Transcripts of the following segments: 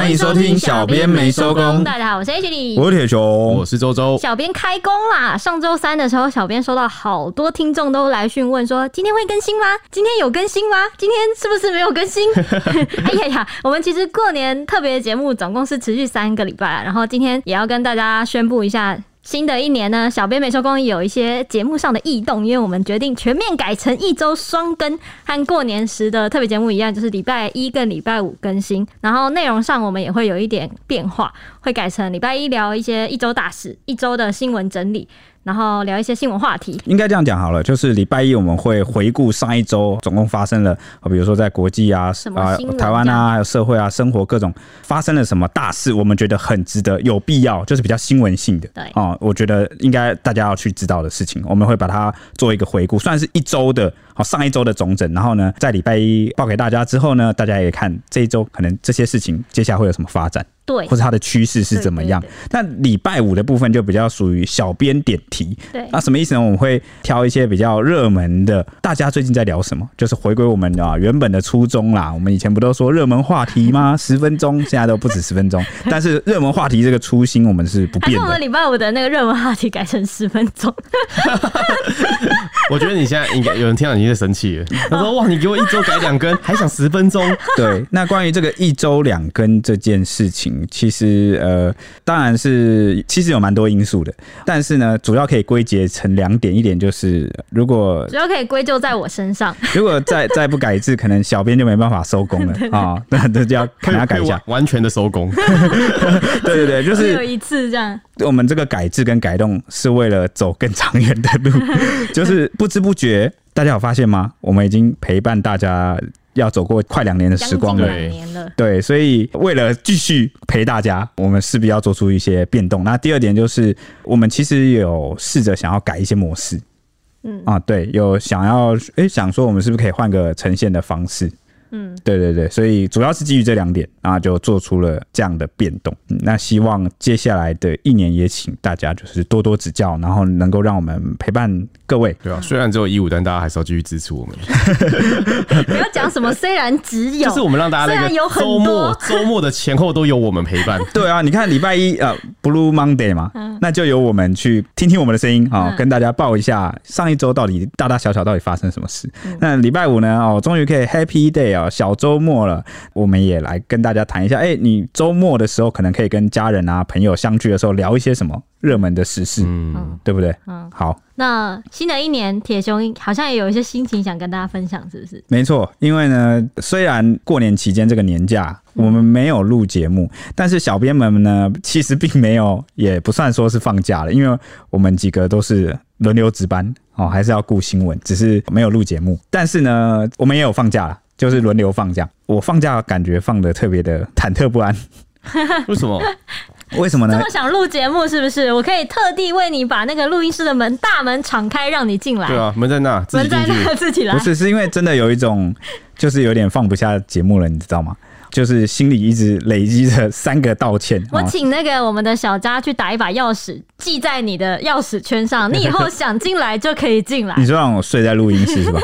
欢迎收听小编没收工。大家好，我是 H 李，我是铁雄，我是周周。小编开工啦！上周三的时候，小编收到好多听众都来询问说，今天会更新吗？今天有更新吗？今天是不是没有更新？哎呀呀，我们其实过年特别节目总共是持续三个礼拜，然后今天也要跟大家宣布一下。新的一年呢，小编没收工有一些节目上的异动，因为我们决定全面改成一周双更，和过年时的特别节目一样，就是礼拜一跟礼拜五更新。然后内容上我们也会有一点变化，会改成礼拜一聊一些一周大事、一周的新闻整理。然后聊一些新闻话题，应该这样讲好了，就是礼拜一我们会回顾上一周总共发生了，比如说在国际啊、啊台湾啊、还有社会啊、生活各种发生了什么大事，我们觉得很值得、有必要，就是比较新闻性的。对啊，我觉得应该大家要去知道的事情，我们会把它做一个回顾，算是一周的，好上一周的总整。然后呢，在礼拜一报给大家之后呢，大家也看这一周可能这些事情接下来会有什么发展。对，或者它的趋势是怎么样？那礼拜五的部分就比较属于小编点题。对，那什么意思呢？我们会挑一些比较热门的，大家最近在聊什么？就是回归我们啊原本的初衷啦。我们以前不都说热门话题吗？十分钟，现在都不止十分钟。但是热门话题这个初心我们是不变的。我们礼拜五的那个热门话题改成十分钟。我觉得你现在应该有人听到你在生气了。他说：“哇，你给我一周改两根，还想十分钟？”对。那关于这个一周两根这件事情。其实呃，当然是其实有蛮多因素的，但是呢，主要可以归结成两点，一点就是如果主要可以归咎在我身上，如果再再 不改制，可能小编就没办法收工了啊，那 那就要看他改一下，完全的收工。对对对，就是有一次这样。我们这个改制跟改动是为了走更长远的路，就是不知不觉，大家有发现吗？我们已经陪伴大家。要走过快两年的时光了，对，所以为了继续陪大家，我们势必要做出一些变动。那第二点就是，我们其实有试着想要改一些模式，嗯啊，对，有想要诶、欸，想说我们是不是可以换个呈现的方式。嗯，对对对，所以主要是基于这两点，然后就做出了这样的变动。嗯，那希望接下来的一年也请大家就是多多指教，然后能够让我们陪伴各位。对啊，虽然只有一五，但大家还是要继续支持我们。不要讲什么，虽然只有，就是我们让大家那个周末周末的前后都有我们陪伴。对啊，你看礼拜一呃，Blue Monday 嘛，那就由我们去听听我们的声音啊，跟大家报一下上一周到底大大小小到底发生什么事。那礼拜五呢，哦，终于可以 Happy Day 啊。小周末了，我们也来跟大家谈一下。哎、欸，你周末的时候可能可以跟家人啊、朋友相聚的时候聊一些什么热门的时事，嗯，对不对？嗯，好。那新的一年，铁雄好像也有一些心情想跟大家分享，是不是？没错，因为呢，虽然过年期间这个年假我们没有录节目，嗯、但是小编们呢，其实并没有，也不算说是放假了，因为我们几个都是轮流值班哦，还是要顾新闻，只是没有录节目。但是呢，我们也有放假了。就是轮流放假，我放假感觉放的特别的忐忑不安。为什么？为什么呢？这么想录节目是不是？我可以特地为你把那个录音室的门大门敞开，让你进来。对啊，门在那，门在那，自己来。不是，是因为真的有一种，就是有点放不下节目了，你知道吗？就是心里一直累积着三个道歉。我请那个我们的小佳去打一把钥匙，系在你的钥匙圈上，你以后想进来就可以进来。你说让我睡在录音室是吧？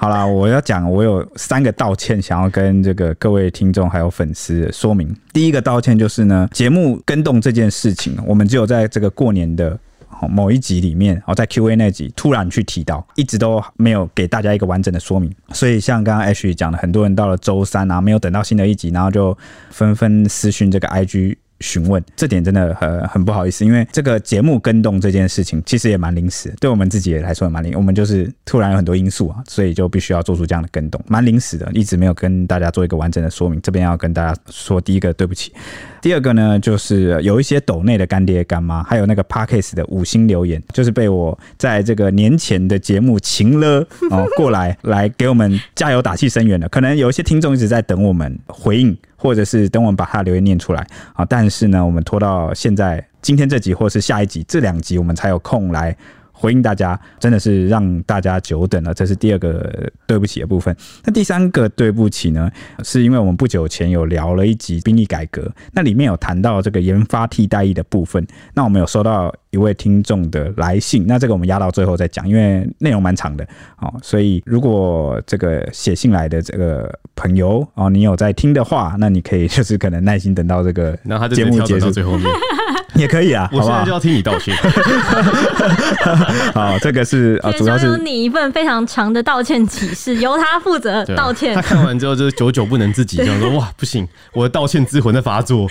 好啦，我要讲，我有三个道歉，想要跟这个各位听众还有粉丝说明。第一个道歉就是呢，节目跟动这件事情，我们只有在这个过年的某一集里面，哦，在 Q&A 那集突然去提到，一直都没有给大家一个完整的说明。所以像刚刚 H 讲的，很多人到了周三啊，没有等到新的一集，然后就纷纷私讯这个 IG。询问这点真的很很不好意思，因为这个节目更动这件事情其实也蛮临时，对我们自己也来说也蛮临，我们就是突然有很多因素啊，所以就必须要做出这样的更动，蛮临时的，一直没有跟大家做一个完整的说明。这边要跟大家说，第一个对不起，第二个呢就是有一些抖内的干爹干妈，还有那个 Parkes 的五星留言，就是被我在这个年前的节目情勒哦过来来给我们加油打气声援的，可能有一些听众一直在等我们回应。或者是等我们把他留言念出来。啊，但是呢，我们拖到现在今天这集或是下一集这两集，我们才有空来回应大家，真的是让大家久等了，这是第二个对不起的部分。那第三个对不起呢，是因为我们不久前有聊了一集兵役改革，那里面有谈到这个研发替代役的部分，那我们有收到一位听众的来信，那这个我们压到最后再讲，因为内容蛮长的哦，所以如果这个写信来的这个朋友哦，你有在听的话，那你可以就是可能耐心等到这个节目结束到最后面。也可以啊，我现在就要听你道歉。好，这个是啊，主要是你一份非常长的道歉启事，由他负责道歉。他看完之后就是久久不能自己，这样说哇，不行，我的道歉之魂在发作。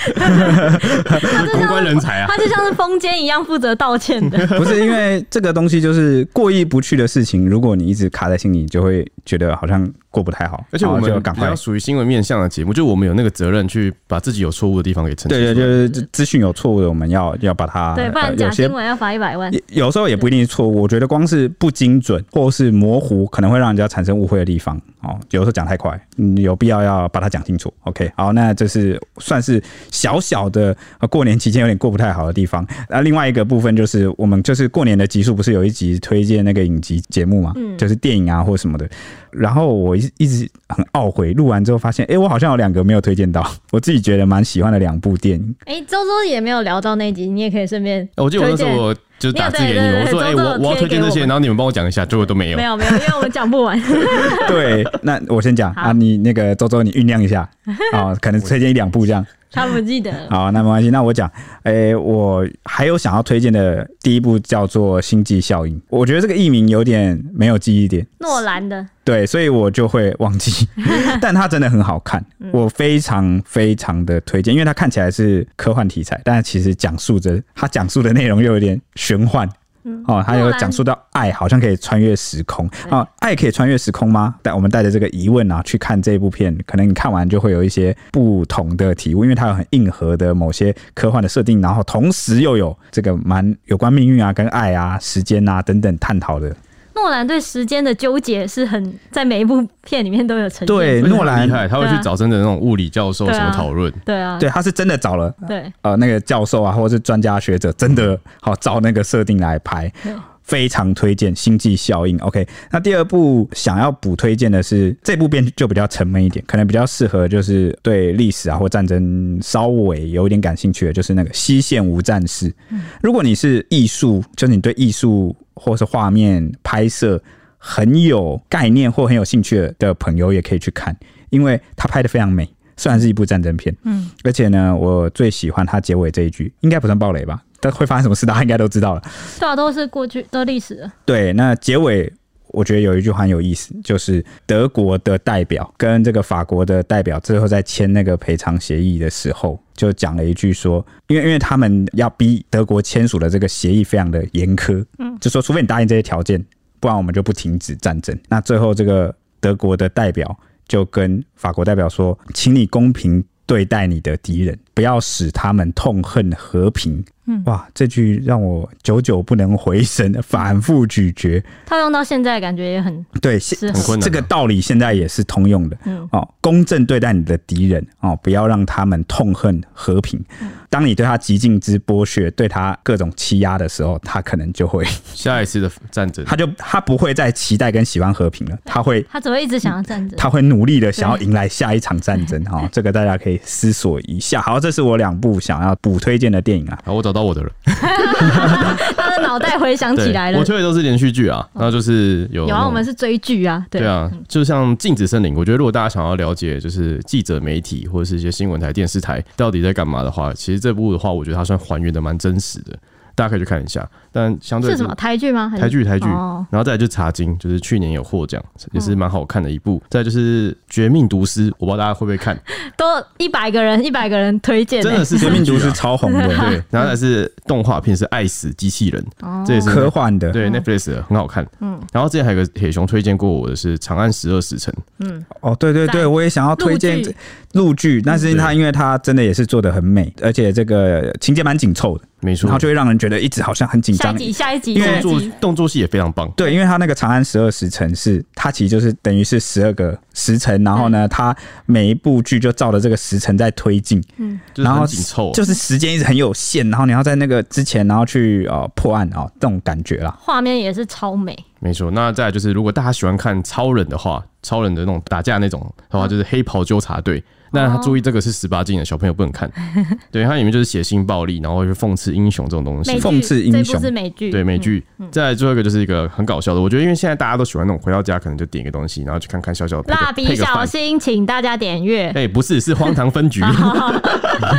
公关人才啊，他就像是风间一样负责道歉的。不是因为这个东西就是过意不去的事情，如果你一直卡在心里，就会觉得好像。过不太好，而且我们比较属于新闻面向的节目，就我们有那个责任去把自己有错误的地方给澄清。对对，就是资讯有错误的，我们要要把它。对，不然假新闻要罚一百万。有时候也不一定是错误，我觉得光是不精准或是模糊，可能会让人家产生误会的地方。哦，有时候讲太快，有必要要把它讲清楚。OK，好，那这是算是小小的过年期间有点过不太好的地方。那另外一个部分就是，我们就是过年的集数不是有一集推荐那个影集节目嘛，嗯，就是电影啊或什么的。然后我一一直很懊悔，录完之后发现，哎，我好像有两个没有推荐到，我自己觉得蛮喜欢的两部电影。哎，周周也没有聊到那集，你也可以顺便。我记得我那时候我就打字给你们，我说，哎，我我要推荐这些，然后你们帮我讲一下，结果都没有。没有没有，因为我们讲不完。对，那我先讲啊，你那个周周你酝酿一下 啊，可能推荐一两部这样。他不记得。好，那没关系。那我讲，哎、欸，我还有想要推荐的第一部叫做《星际效应》，我觉得这个译名有点没有记忆点。诺兰的。对，所以我就会忘记。但它真的很好看，我非常非常的推荐，因为它看起来是科幻题材，但其实讲述着它讲述的内容又有点玄幻。哦，还有讲述到爱好像可以穿越时空哦，爱可以穿越时空吗？但我们带着这个疑问啊去看这部片，可能你看完就会有一些不同的体悟，因为它有很硬核的某些科幻的设定，然后同时又有这个蛮有关命运啊、跟爱啊、时间啊等等探讨的。诺兰对时间的纠结是很在每一部片里面都有呈现。对，诺兰厉害，他会去找真的那种物理教授什么讨论。对啊，对，他是真的找了。对，呃，那个教授啊，或者是专家学者，真的好照那个设定来拍。非常推荐《星际效应》。OK，那第二部想要补推荐的是这部片就比较沉闷一点，可能比较适合就是对历史啊或战争稍微有一点感兴趣的，就是那个《西线无战事》。如果你是艺术，就是你对艺术或是画面拍摄很有概念或很有兴趣的朋友，也可以去看，因为他拍的非常美。虽然是一部战争片，嗯，而且呢，我最喜欢它结尾这一句，应该不算暴雷吧？但会发生什么事，大家应该都知道了。对啊，都是过去的历史。对，那结尾我觉得有一句话很有意思，就是德国的代表跟这个法国的代表最后在签那个赔偿协议的时候，就讲了一句说，因为因为他们要逼德国签署的这个协议非常的严苛，嗯，就说除非你答应这些条件，不然我们就不停止战争。那最后这个德国的代表。就跟法国代表说，请你公平对待你的敌人，不要使他们痛恨和平。嗯，哇，这句让我久久不能回神，反复咀嚼。套用到现在，感觉也很对，很困难。这个道理现在也是通用的。嗯，哦，公正对待你的敌人，哦，不要让他们痛恨和平。当你对他极尽之剥削，对他各种欺压的时候，他可能就会 下一次的战争，他就他不会再期待跟喜欢和平了，他会他只会一直想要战争，他会努力的想要迎来下一场战争。哈，这个大家可以思索一下。好，这是我两部想要补推荐的电影啊。好，我找到我的了。他的脑袋回想起来了。我推的都是连续剧啊，然后就是有有啊，我们是追剧啊，对啊，就像《禁止森林》，我觉得如果大家想要了解，就是记者媒体或者是一些新闻台、电视台到底在干嘛的话，其实这部的话，我觉得它算还原的蛮真实的。大家可以去看一下，但相对是什么台剧吗？台剧台剧，然后再来就是《茶经》，就是去年有获奖，也是蛮好看的一部。再就是《绝命毒师》，我不知道大家会不会看，都一百个人一百个人推荐，真的是《绝命毒师》超红的。对，然后再是动画片是《爱死机器人》，这也是科幻的，对 Netflix 很好看。嗯，然后之前还有个铁熊推荐过我的是《长安十二时辰》。嗯，哦，对对对，我也想要推荐陆剧，但是它因为它真的也是做的很美，而且这个情节蛮紧凑的。没错，然后就会让人觉得一直好像很紧张。下一集，下一集，因为动作动作戏也非常棒。对，因为他那个《长安十二时辰》是它其实就是等于是十二个时辰，然后呢，它每一部剧就照着这个时辰在推进，嗯，然后紧凑，就是时间一直很有限，然后你要在那个之前，然后去呃破案啊、哦，这种感觉啦。画面也是超美。没错，那再来就是，如果大家喜欢看超人的话，超人的那种打架那种的话，就是黑袍纠察队。那他注意，这个是十八禁的，小朋友不能看。对，它里面就是血腥暴力，然后就讽刺英雄这种东西。讽刺英雄是美剧，对美剧。再来最后一个就是一个很搞笑的，我觉得因为现在大家都喜欢那种回到家可能就点一个东西，然后去看看小小的蜡笔小新，请大家点阅。哎，不是，是荒唐分局，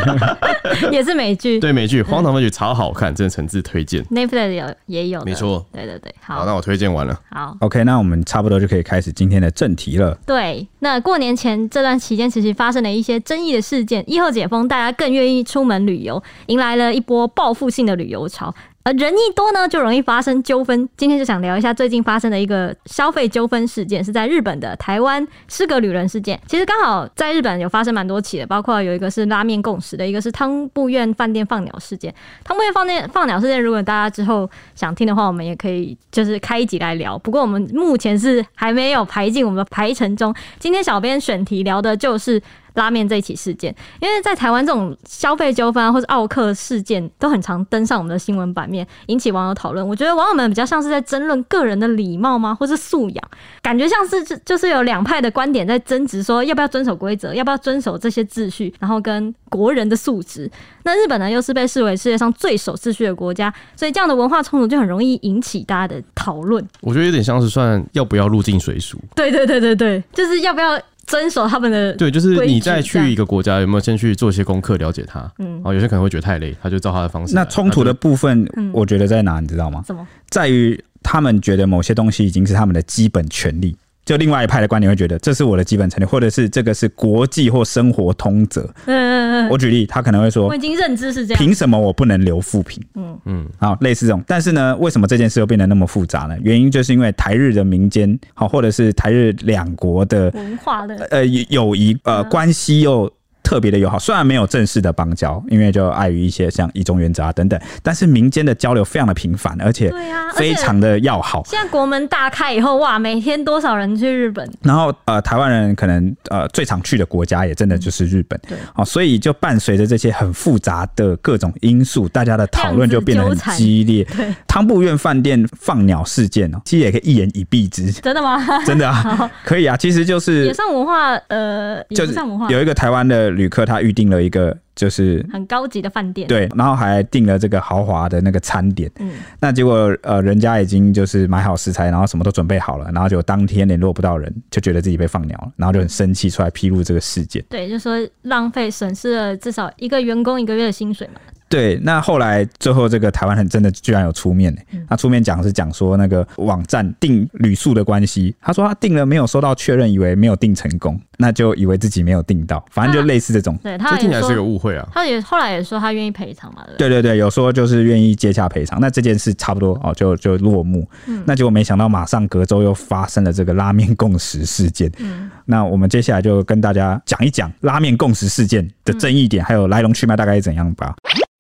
也是美剧。对美剧，荒唐分局超好看，真的诚挚推荐。Netflix 有也有，没错。对对对，好，那我推荐完了。好，OK，那我们差不多就可以开始今天的正题了。对，那过年前这段期间，其实发生了一些争议的。事件疫后解封，大家更愿意出门旅游，迎来了一波报复性的旅游潮。而人一多呢，就容易发生纠纷。今天就想聊一下最近发生的一个消费纠纷事件，是在日本的台湾失格旅人事件。其实刚好在日本有发生蛮多起的，包括有一个是拉面共食的，一个是汤布院饭店放鸟事件。汤布院饭店放鸟事件，如果大家之后想听的话，我们也可以就是开一集来聊。不过我们目前是还没有排进我们的排程中。今天小编选题聊的就是。拉面这一起事件，因为在台湾这种消费纠纷或者奥克事件都很常登上我们的新闻版面，引起网友讨论。我觉得网友们比较像是在争论个人的礼貌吗，或是素养？感觉像是就就是有两派的观点在争执，说要不要遵守规则，要不要遵守这些秩序，然后跟国人的素质。那日本呢，又是被视为世界上最守秩序的国家，所以这样的文化冲突就很容易引起大家的讨论。我觉得有点像是算要不要入境水俗。对对对对对，就是要不要。遵守他们的对，就是你再去一个国家，有没有先去做一些功课，了解他？嗯，哦，有些可能会觉得太累，他就照他的方式。那冲突的部分，我觉得在哪，你知道吗？什么？在于他们觉得某些东西已经是他们的基本权利。就另外一派的观点会觉得，这是我的基本权利，或者是这个是国际或生活通则。嗯嗯嗯。我举例，他可能会说，我已经认知是这样，凭什么我不能留富平？嗯嗯。好，类似这种。但是呢，为什么这件事又变得那么复杂呢？原因就是因为台日的民间，好，或者是台日两国的文化的呃友谊呃关系又。特别的友好，虽然没有正式的邦交，因为就碍于一些像一中原则啊等等，但是民间的交流非常的频繁，而且非常的要好。现在国门大开以后，哇，每天多少人去日本？然后呃，台湾人可能呃最常去的国家也真的就是日本。对，好，所以就伴随着这些很复杂的各种因素，大家的讨论就变得很激烈。对，汤布院饭店放鸟事件哦，其实也可以一言以蔽之。真的吗？真的啊，可以啊，其实就是也算文化，呃，也算文化，有一个台湾的。旅客他预定了一个就是很高级的饭店，对，然后还订了这个豪华的那个餐点，嗯，那结果呃，人家已经就是买好食材，然后什么都准备好了，然后就当天联络不到人，就觉得自己被放鸟了，然后就很生气，出来披露这个事件。对，就说浪费损失了至少一个员工一个月的薪水嘛。对，那后来最后这个台湾人真的居然有出面呢，他出面讲是讲说那个网站订旅宿的关系，他说他订了没有收到确认，以为没有订成功，那就以为自己没有订到，反正就类似这种。对，他这听起来是个误会啊。他也后来也说他愿意赔偿嘛。对对对，有说就是愿意接下赔偿。那这件事差不多哦，就就落幕。嗯。那结果没想到马上隔周又发生了这个拉面共识事件。嗯。那我们接下来就跟大家讲一讲拉面共识事件的争议点，还有来龙去脉大概是怎样吧。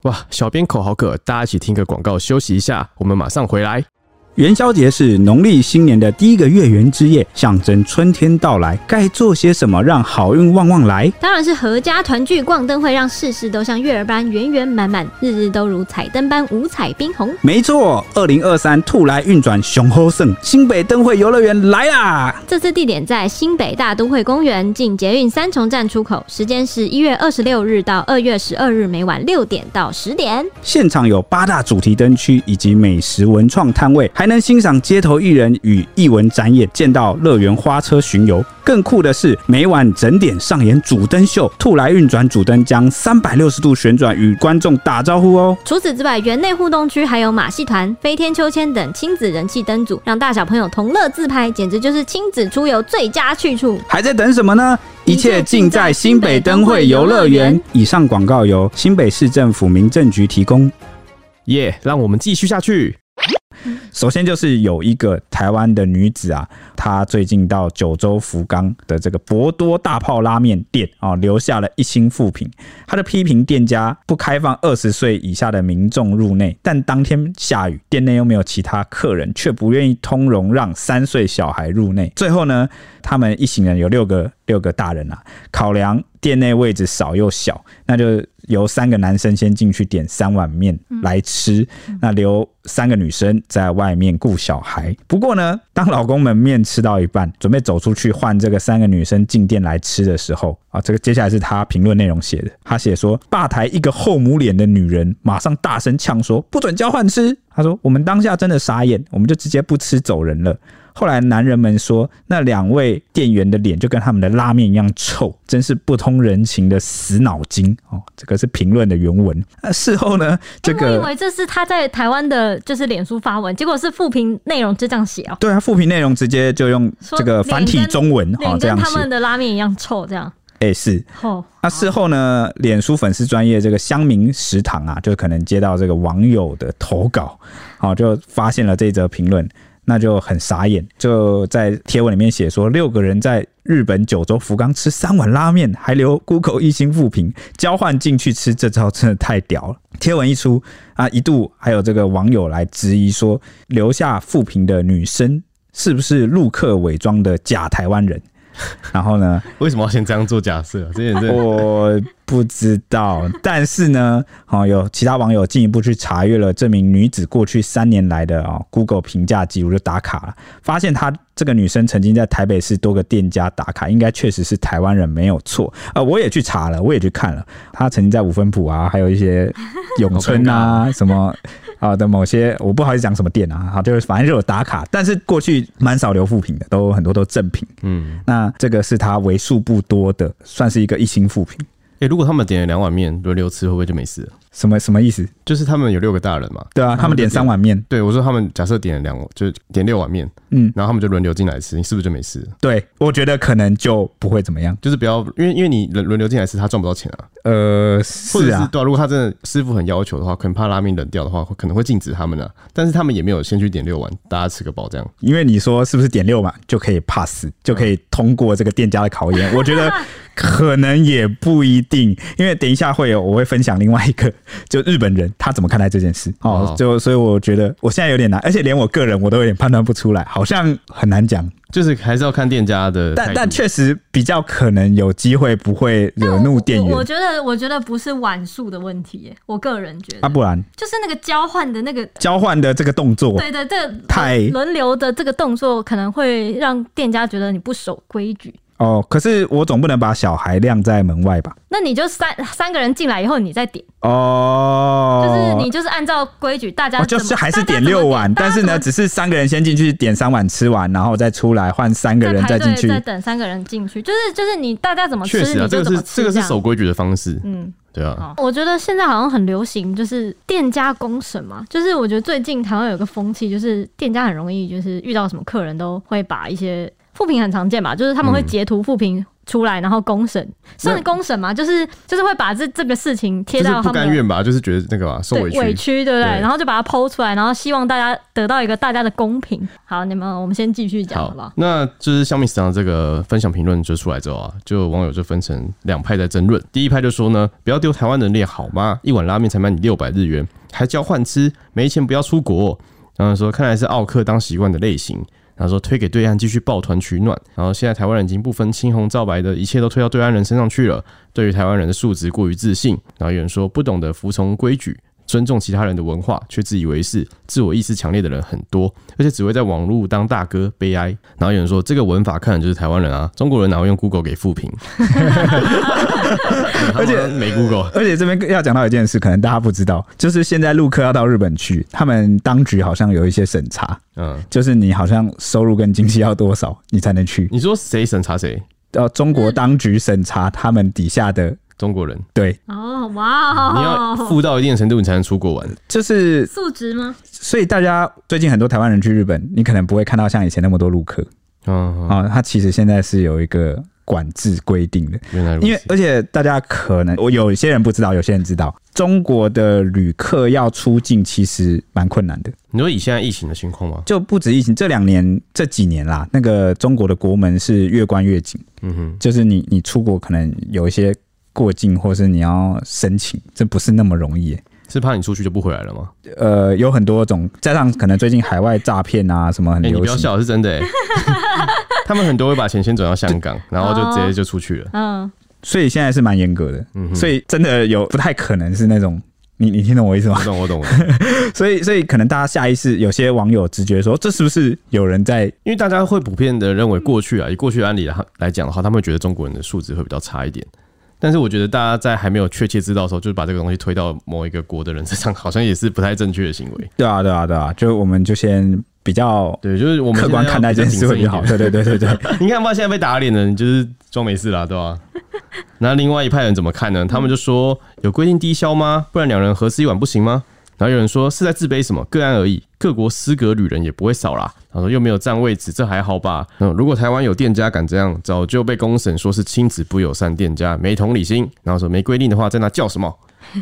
哇，小编口好渴，大家一起听个广告休息一下，我们马上回来。元宵节是农历新年的第一个月圆之夜，象征春天到来。该做些什么让好运旺旺来？当然是阖家团聚、逛灯会，让事事都像月儿般圆圆满满，日日都如彩灯般五彩缤纷。没错，二零二三兔来运转雄厚盛，新北灯会游乐园来啦！这次地点在新北大都会公园，近捷运三重站出口，时间是一月二十六日到二月十二日，每晚六点到十点。现场有八大主题灯区以及美食文创摊位，还能欣赏街头艺人与艺文展演，见到乐园花车巡游。更酷的是，每晚整点上演主灯秀，兔来运转主灯将三百六十度旋转，与观众打招呼哦。除此之外，园内互动区还有马戏团、飞天秋千等亲子人气灯组，让大小朋友同乐自拍，简直就是亲子出游最佳去处。还在等什么呢？一切尽在新北灯会游乐园。以上广告由新北市政府民政局提供。耶，yeah, 让我们继续下去。首先就是有一个台湾的女子啊，她最近到九州福冈的这个博多大炮拉面店啊，留下了一星负评。她的批评店家不开放二十岁以下的民众入内，但当天下雨，店内又没有其他客人，却不愿意通融让三岁小孩入内。最后呢，他们一行人有六个六个大人啊，考量店内位置少又小，那就由三个男生先进去点三碗面来吃，那留三个女生在外面顾小孩。不过呢，当老公们面吃到一半，准备走出去换这个三个女生进店来吃的时候啊，这个接下来是他评论内容写的，他写说，吧台一个厚母脸的女人马上大声呛说，不准交换吃。他说，我们当下真的傻眼，我们就直接不吃走人了。后来男人们说，那两位店员的脸就跟他们的拉面一样臭，真是不通人情的死脑筋哦。这个是评论的原文。那 事后呢，这个、欸、我以为这是他在台湾的，就是脸书发文，结果是复评内容就这样写哦。对啊，复评内容直接就用这个繁体中文哦，这样写。他们的拉面一样臭，这样。哎、欸，是。哦。那事后呢，脸书粉丝专业这个乡民食堂啊，就可能接到这个网友的投稿，好，就发现了这则评论。那就很傻眼，就在贴文里面写说，六个人在日本九州福冈吃三碗拉面，还留 Google 一星复评，交换进去吃，这招真的太屌了。贴文一出啊，一度还有这个网友来质疑说，留下复评的女生是不是陆客伪装的假台湾人？然后呢？为什么要先这样做假设？这件事我不知道。但是呢，哦，有其他网友进一步去查阅了这名女子过去三年来的哦 Google 评价记录，就打卡了，发现她这个女生曾经在台北市多个店家打卡，应该确实是台湾人没有错。呃，我也去查了，我也去看了，她曾经在五分埔啊，还有一些永春啊 什么。好的，某些我不好意思讲什么店啊，好，就是反正就有打卡，但是过去蛮少留负评的，都很多都正品，嗯，那这个是他为数不多的，算是一个一星负评。哎、欸，如果他们点了两碗面轮流吃，会不会就没事了？什么什么意思？就是他们有六个大人嘛？对啊，他们点三碗面。对，我说他们假设点了两，就点六碗面，嗯，然后他们就轮流进来吃，你是不是就没事了？对，我觉得可能就不会怎么样，就是不要，因为因为你轮轮流进来吃，他赚不到钱啊。呃，是啊，对啊，如果他真的师傅很要求的话，可能怕拉面冷掉的话，可能会禁止他们啊。但是他们也没有先去点六碗，大家吃个饱这样。因为你说是不是点六碗就可以 pass，就可以通过这个店家的考验？我觉得 可能也不一定，因为等一下会有我会分享另外一个，就日本人。他怎么看待这件事？哦，就所以我觉得我现在有点难，而且连我个人我都有点判断不出来，好像很难讲。就是还是要看店家的，但但确实比较可能有机会不会惹怒店员。我觉得我觉得不是碗数的问题耶，我个人觉得。啊，不然就是那个交换的那个交换的这个动作，对对，这个太轮流的这个动作可能会让店家觉得你不守规矩。哦，可是我总不能把小孩晾在门外吧？那你就三三个人进来以后，你再点。哦，就是你就是按照规矩，大家、哦、就是还是点六碗，但是呢，只是三个人先进去点三碗吃完，然后再出来换三个人再进去，再等三个人进去，就是就是你大家怎么吃，确实啊，这个是这个是守规矩的方式，嗯，对啊。我觉得现在好像很流行，就是店家公审嘛，就是我觉得最近台湾有个风气，就是店家很容易就是遇到什么客人都会把一些。负评很常见吧，就是他们会截图复评出来，然后公审，算是公审嘛，就是就是会把这这个事情贴到他们不甘愿吧，就是觉得那个吧，受委屈，委屈对不对？然后就把它 PO 出来，然后希望大家得到一个大家的公平。好，你们我们先继续讲好不好？那就是香米食堂这个分享评论就出来之后啊，就网友就分成两派在争论。第一派就说呢，不要丢台湾人脸好吗？一碗拉面才卖你六百日元，还交换吃，没钱不要出国。然后说，看来是奥克当习惯的类型。他说推给对岸继续抱团取暖，然后现在台湾人已经不分青红皂白的，一切都推到对岸人身上去了。对于台湾人的素质过于自信，然后有人说不懂得服从规矩。尊重其他人的文化，却自以为是、自我意识强烈的人很多，而且只会在网络当大哥，悲哀。然后有人说，这个文法看的就是台湾人啊，中国人哪会用 Google 给负评？而且没 Google，而且这边要讲到一件事，可能大家不知道，就是现在陆客要到日本去，他们当局好像有一些审查，嗯，就是你好像收入跟经济要多少，你才能去。你说谁审查谁？呃，中国当局审查他们底下的。中国人对哦，哇，你要富到一定的程度，你才能出国玩，就是素质吗？所以大家最近很多台湾人去日本，你可能不会看到像以前那么多陆客。嗯，啊，他其实现在是有一个管制规定的。原来，因为而且大家可能我有些人不知道，有些人知道，中国的旅客要出境其实蛮困难的。你说以现在疫情的情况吗？就不止疫情，这两年这几年啦，那个中国的国门是越关越紧。嗯哼，就是你你出国可能有一些过境，或是你要申请，这不是那么容易。是怕你出去就不回来了吗？呃，有很多种，加上可能最近海外诈骗啊什么很流行。欸、你不要笑，是真的。他们很多会把钱先转到香港，然后就直接就出去了。嗯，所以现在是蛮严格的。嗯，所以真的有不太可能是那种，你你听懂我意思吗？我懂，我懂。所以所以可能大家下意识有些网友直觉说，这是不是有人在？因为大家会普遍的认为，过去啊，以过去的案例来来讲的话，他们会觉得中国人的素质会比较差一点。但是我觉得大家在还没有确切知道的时候，就是把这个东西推到某一个国的人身上，好像也是不太正确的行为。对啊，对啊，对啊，就我们就先比较对，就是我们客观看待这件事情比较 好。对对对对对，你看吧，现在被打脸的人就是装没事啦，对吧？那另外一派人怎么看呢？他们就说有规定低消吗？不然两人合吃一碗不行吗？然后有人说是在自卑什么？个案而已，各国失格旅人也不会少啦。他说又没有占位置，这还好吧？嗯，如果台湾有店家敢这样，早就被公审说是亲子不友善店家，没同理心。然后说没规定的话，在那叫什么？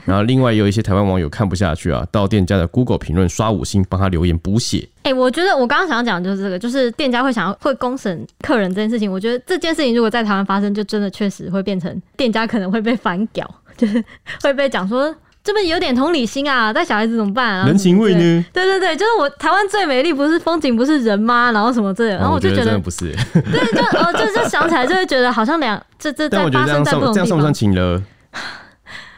然后另外有一些台湾网友看不下去啊，到店家的 Google 评论刷五星，帮他留言补血。哎、我觉得我刚刚想要讲的就是这个，就是店家会想要会公审客人这件事情。我觉得这件事情如果在台湾发生，就真的确实会变成店家可能会被反屌，就是会被讲说。这不是有点同理心啊？带小孩子怎么办啊？人情味呢？对对对，就是我台湾最美丽不是风景不是人吗？然后什么这，然后我就觉得，哦、觉得真的不是。对，就哦，就就想起来就会觉得好像两这这在发生在不同地方。这样算不算情勒？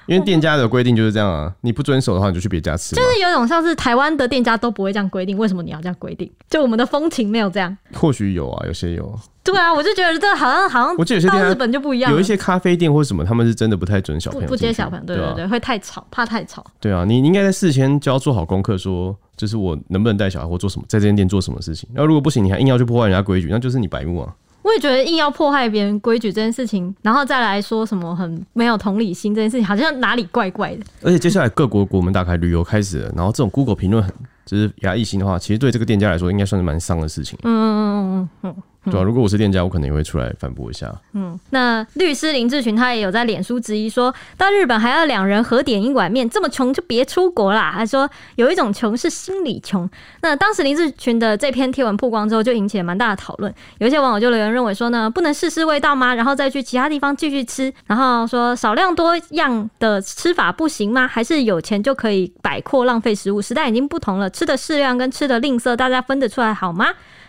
因为店家的规定就是这样啊，你不遵守的话，你就去别家吃。就是有种像是台湾的店家都不会这样规定，为什么你要这样规定？就我们的风情没有这样。或许有啊，有些有。对啊，我就觉得这好像好像，我记得有些店日本就不一样，有一些咖啡店或什么，他们是真的不太准小朋友不，不接小朋友，对对对，会太吵，怕太吵。对啊，你你应该在事前就要做好功课，说就是我能不能带小孩或做什么，在这间店做什么事情。然后如果不行，你还硬要去破坏人家规矩，那就是你白目啊。我也觉得硬要破坏别人规矩这件事情，然后再来说什么很没有同理心这件事情，好像哪里怪怪的。而且接下来各国国门打开，旅游开始了，然后这种 Google 评论很就是压抑性的话，其实对这个店家来说，应该算是蛮伤的事情。嗯嗯嗯嗯嗯。对啊，如果我是店家，我可能也会出来反驳一下。嗯，那律师林志群他也有在脸书质疑说，到日本还要两人合点一碗面，这么穷就别出国啦。他说有一种穷是心理穷。那当时林志群的这篇贴文曝光之后，就引起了蛮大的讨论。有一些网友就留言认为说呢，不能试试味道吗？然后再去其他地方继续吃，然后说少量多样的吃法不行吗？还是有钱就可以摆阔浪费食物？时代已经不同了，吃的适量跟吃的吝啬，大家分得出来好吗？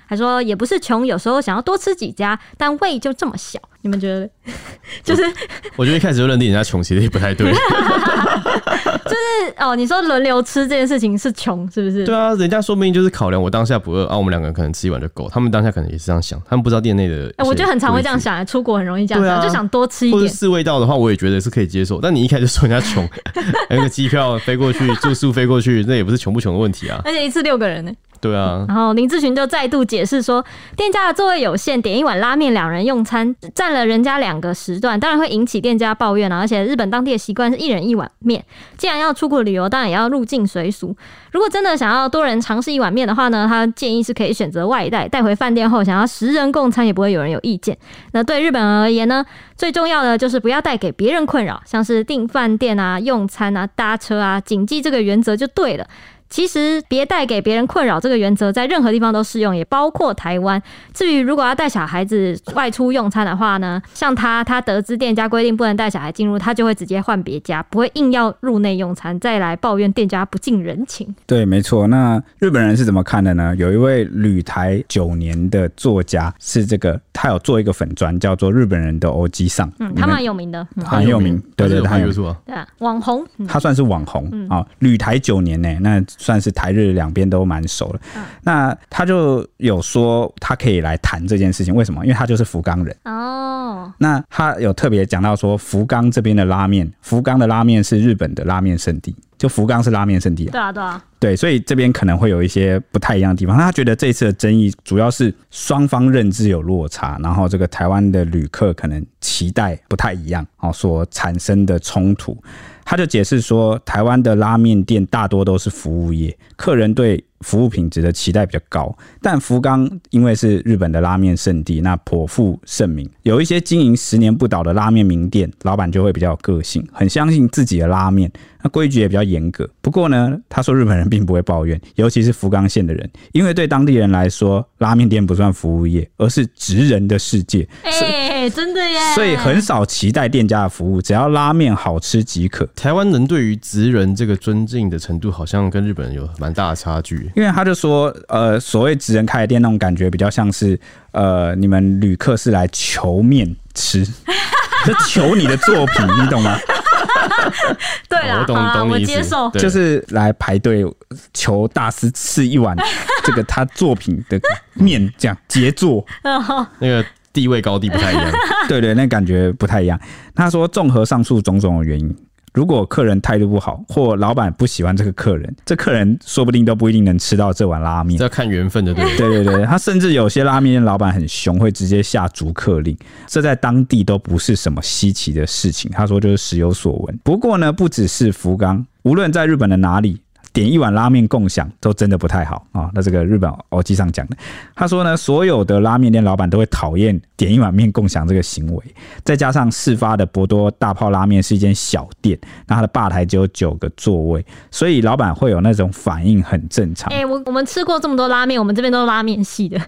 还说也不是穷，有时候想要多吃几家，但胃就这么小。你们觉得？就是我，我觉得一开始就认定人家穷，其实也不太对。就是哦，你说轮流吃这件事情是穷，是不是？对啊，人家说不定就是考量我当下不饿啊，我们两个人可能吃一碗就够。他们当下可能也是这样想，他们不知道店内的。哎、欸，我觉得很常会这样想，出国很容易这样想，啊、就想多吃一点。或者试味道的话，我也觉得是可以接受。但你一开始说人家穷，那个机票飞过去，住宿飞过去，那也不是穷不穷的问题啊。而且一次六个人呢。对啊，然后林志群就再度解释说，店家的座位有限，点一碗拉面两人用餐，占了人家两个时段，当然会引起店家抱怨啊。而且日本当地的习惯是一人一碗面，既然要出国旅游，当然也要入境随俗。如果真的想要多人尝试一碗面的话呢，他建议是可以选择外带，带回饭店后，想要十人共餐也不会有人有意见。那对日本而言呢，最重要的就是不要带给别人困扰，像是订饭店啊、用餐啊、搭车啊，谨记这个原则就对了。其实别带给别人困扰这个原则在任何地方都适用，也包括台湾。至于如果要带小孩子外出用餐的话呢，像他他得知店家规定不能带小孩进入，他就会直接换别家，不会硬要入内用餐，再来抱怨店家不近人情。对，没错。那日本人是怎么看的呢？有一位旅台九年的作家是这个，他有做一个粉砖叫做“日本人的欧吉桑”，嗯，他蛮有名的，很有名。对对，他有错。对啊，网红，他算是网红啊。旅台九年呢，那。算是台日两边都蛮熟了，嗯、那他就有说他可以来谈这件事情，为什么？因为他就是福冈人哦。那他有特别讲到说，福冈这边的拉面，福冈的拉面是日本的拉面圣地。就福冈是拉面圣地啊。对啊，对啊。对，所以这边可能会有一些不太一样的地方。他觉得这次的争议主要是双方认知有落差，然后这个台湾的旅客可能期待不太一样，哦，所产生的冲突。他就解释说，台湾的拉面店大多都是服务业，客人对服务品质的期待比较高。但福冈因为是日本的拉面圣地，那颇负盛名，有一些经营十年不倒的拉面名店，老板就会比较有个性，很相信自己的拉面。那规矩也比较严格，不过呢，他说日本人并不会抱怨，尤其是福冈县的人，因为对当地人来说，拉面店不算服务业，而是职人的世界。哎、欸，真的耶！所以很少期待店家的服务，只要拉面好吃即可。台湾人对于职人这个尊敬的程度，好像跟日本人有蛮大的差距。因为他就说，呃，所谓职人开的店那种感觉，比较像是，呃，你们旅客是来求面吃，就求你的作品，你懂吗？对啊，懂懂我接受，就是来排队求大师吃一碗 这个他作品的面，这样杰作，那个地位高低不太一样，对对，那感觉不太一样。他说，综合上述种种的原因。如果客人态度不好，或老板不喜欢这个客人，这客人说不定都不一定能吃到这碗拉面。这要看缘分的，对对 对对，他甚至有些拉面店老板很凶，会直接下逐客令，这在当地都不是什么稀奇的事情。他说就是时有所闻。不过呢，不只是福冈，无论在日本的哪里。点一碗拉面共享都真的不太好啊！那这个日本欧记上讲的，他说呢，所有的拉面店老板都会讨厌点一碗面共享这个行为。再加上事发的博多大炮拉面是一间小店，那他的吧台只有九个座位，所以老板会有那种反应很正常。哎，我我们吃过这么多拉面，我们这边都是拉面系的，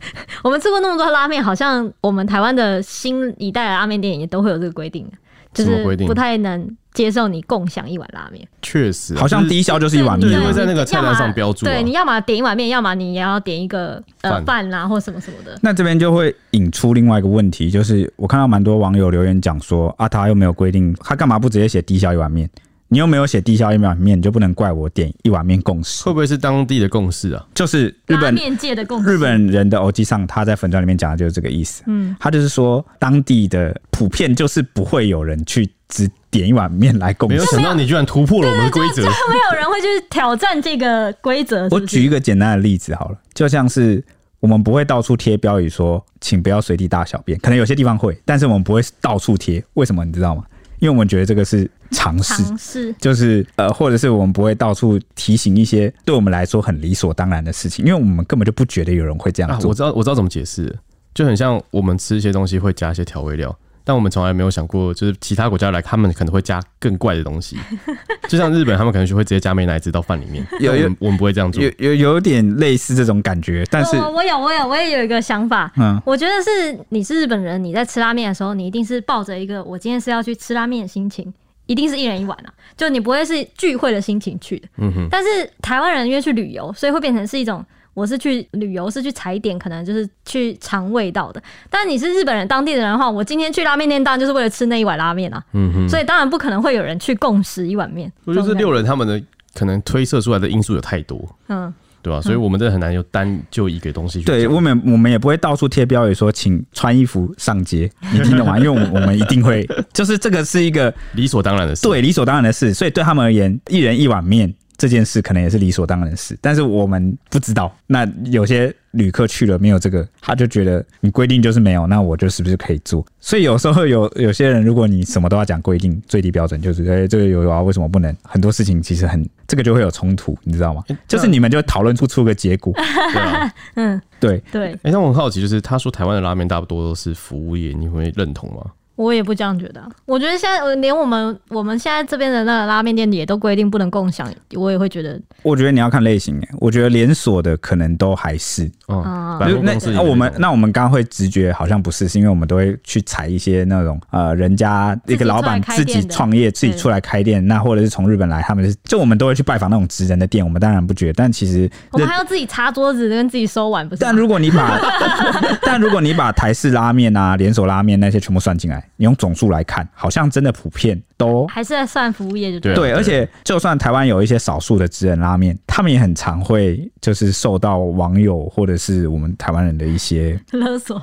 我们吃过那么多拉面，好像我们台湾的新一代的拉面店也都会有这个规定，就是不太能。接受你共享一碗拉面，确实，好像低消就是一碗面，会在那个菜单上标注。对，你要么点一碗面，要么你也要点一个呃饭啦，或什么什么的。那这边就会引出另外一个问题，就是我看到蛮多网友留言讲说，啊，他又没有规定，他干嘛不直接写低消一碗面？你又没有写低消一碗面，你就不能怪我点一碗面共识。会不会是当地的共识啊？就是日本面界的共识。日本人的欧吉桑他在粉砖里面讲的就是这个意思。嗯，他就是说当地的普遍就是不会有人去只点一碗面来共识。没有想到你居然突破了我们的规则，就没有人会去挑战这个规则。我举一个简单的例子好了，就像是我们不会到处贴标语说，请不要随地大小便，可能有些地方会，但是我们不会到处贴。为什么你知道吗？因为我们觉得这个是常识，常识就是呃，或者是我们不会到处提醒一些对我们来说很理所当然的事情，因为我们根本就不觉得有人会这样做。啊，我知道，我知道怎么解释，就很像我们吃一些东西会加一些调味料。但我们从来没有想过，就是其他国家来，他们可能会加更怪的东西，就像日本，他们可能就会直接加美奶滋到饭里面。有有，我们不会这样做。有有有点类似这种感觉，但是我有我有我也有一个想法，嗯，我觉得是你是日本人，你在吃拉面的时候，你一定是抱着一个我今天是要去吃拉面的心情，一定是一人一碗啊，就你不会是聚会的心情去的。嗯哼。但是台湾人因为去旅游，所以会变成是一种。我是去旅游，是去踩点，可能就是去尝味道的。但你是日本人，当地的人的话，我今天去拉面店，当然就是为了吃那一碗拉面啊。嗯哼。所以当然不可能会有人去共食一碗面。我觉得六人他们的可能推测出来的因素有太多，嗯，对吧、啊？所以我们真的很难有单就一个东西去。对，我们我们也不会到处贴标语说，请穿衣服上街，你听懂吗？因为我们一定会，就是这个是一个理所当然的事，对，理所当然的事。所以对他们而言，一人一碗面。这件事可能也是理所当然的事，但是我们不知道。那有些旅客去了没有这个，他就觉得你规定就是没有，那我就是不是可以做？所以有时候有 有些人，如果你什么都要讲规定最低标准，就是哎，这个有啊，为什么不能？很多事情其实很这个就会有冲突，你知道吗？就是你们就讨论不出个结果。对啊，嗯，对对。哎，那我很好奇，就是他说台湾的拉面大多都是服务业，你会认同吗？我也不这样觉得，我觉得现在连我们我们现在这边的那个拉面店也都规定不能共享，我也会觉得。我觉得你要看类型诶，我觉得连锁的可能都还是，哦，那那我们那我们刚刚会直觉好像不是，是因为我们都会去踩一些那种呃人家一个老板自己创业自己出来开店，那或者是从日本来，他们是就我们都会去拜访那种职人的店，我们当然不觉得，但其实我们还要自己擦桌子跟自己收碗，不是？但如果你把 但如果你把台式拉面啊连锁拉面那些全部算进来，你用总数来看。好像真的普遍都还是在算服务业，就对。对，而且就算台湾有一些少数的职人拉面，他们也很常会就是受到网友或者是我们台湾人的一些勒索、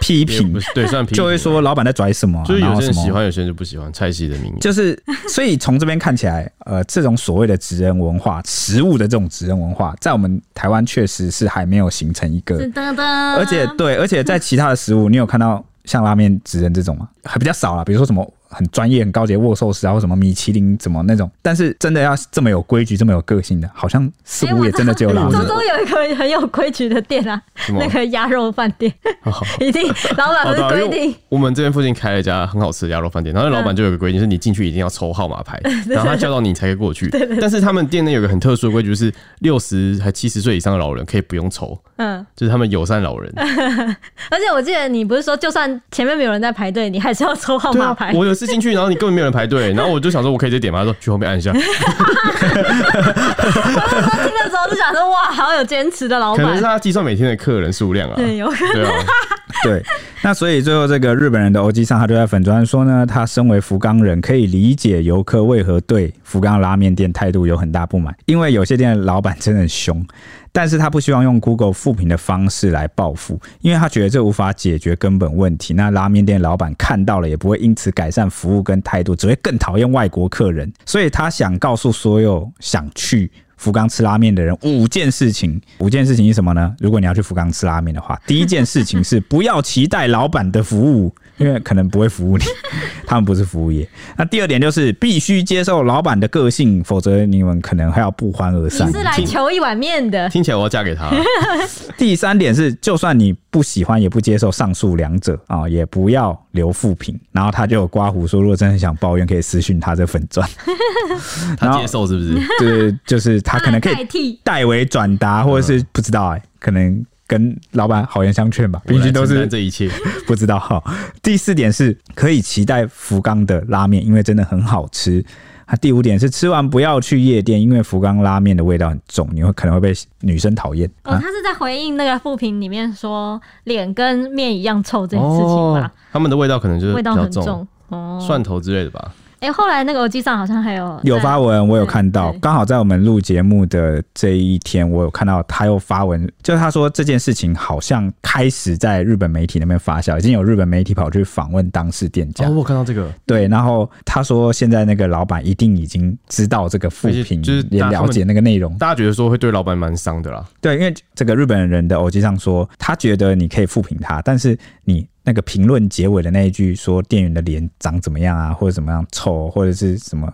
批评，对，算批评，就会说老板在拽什么，就是有些人喜欢，有些人就不喜欢菜系的名言。就是，所以从这边看起来，呃，这种所谓的职人文化，食物的这种职人文化，在我们台湾确实是还没有形成一个，而且对，而且在其他的食物，你有看到像拉面纸人这种吗？还比较少啦，比如说什么。很专业、很高级握寿司啊，或什么米其林怎么那种，但是真的要这么有规矩、这么有个性的，好像似乎也真的只有拉面。周周有一个很有规矩的店啊，那个鸭肉饭店，一定老板不是规定。我们这边附近开了一家很好吃的鸭肉饭店，然后老板就有个规定，是你进去一定要抽号码牌，然后他叫到你才可以过去。但是他们店内有个很特殊的规矩，就是六十还七十岁以上的老人可以不用抽，嗯，就是他们友善老人。而且我记得你不是说，就算前面没有人在排队，你还是要抽号码牌。我有。是进去，然后你根本没有人排队，然后我就想说，我可以直接点吗？他说去后面按一下。我听的时候就想说，哇，好有坚持的老板。可能是他计算每天的客人数量啊。对，有可能。对啊，对。那所以最后这个日本人的欧吉桑，他就在粉砖说呢，他身为福冈人，可以理解游客为何对福冈拉面店态度有很大不满，因为有些店的老板真的很凶。但是他不希望用 Google 负评的方式来报复，因为他觉得这无法解决根本问题。那拉面店老板看到了也不会因此改善服务跟态度，只会更讨厌外国客人。所以他想告诉所有想去福冈吃拉面的人五件事情。五件事情是什么呢？如果你要去福冈吃拉面的话，第一件事情是不要期待老板的服务。因为可能不会服务你，他们不是服务业。那第二点就是必须接受老板的个性，否则你们可能还要不欢而散。你是来求一碗面的，听起来我要嫁给他。第三点是，就算你不喜欢，也不接受上述两者啊，也不要留负评。然后他就有刮胡说，如果真的想抱怨，可以私讯他这粉钻。他接受是不是？对，就是他可能可以代为转达，或者是不知道哎、欸，可能。跟老板好言相劝吧，毕竟都是这一切，不知道哈。第四点是可以期待福冈的拉面，因为真的很好吃。第五点是吃完不要去夜店，因为福冈拉面的味道很重，你会可能会被女生讨厌。哦，他是在回应那个复评里面说脸跟面一样臭这件事情吧？他们的味道可能就是味道很重，哦，蒜头之类的吧。哎、欸，后来那个耳机上好像还有有发文，我有看到，刚好在我们录节目的这一天，我有看到他又发文，就是他说这件事情好像开始在日本媒体那边发酵，已经有日本媒体跑去访问当事店家。哦，我看到这个，对，然后他说现在那个老板一定已经知道这个复评，就是也了解那个内容。大家觉得说会对老板蛮伤的啦，对，因为这个日本人的耳机上说，他觉得你可以复评他，但是你。那个评论结尾的那一句说店员的脸长怎么样啊，或者怎么样臭，或者是什么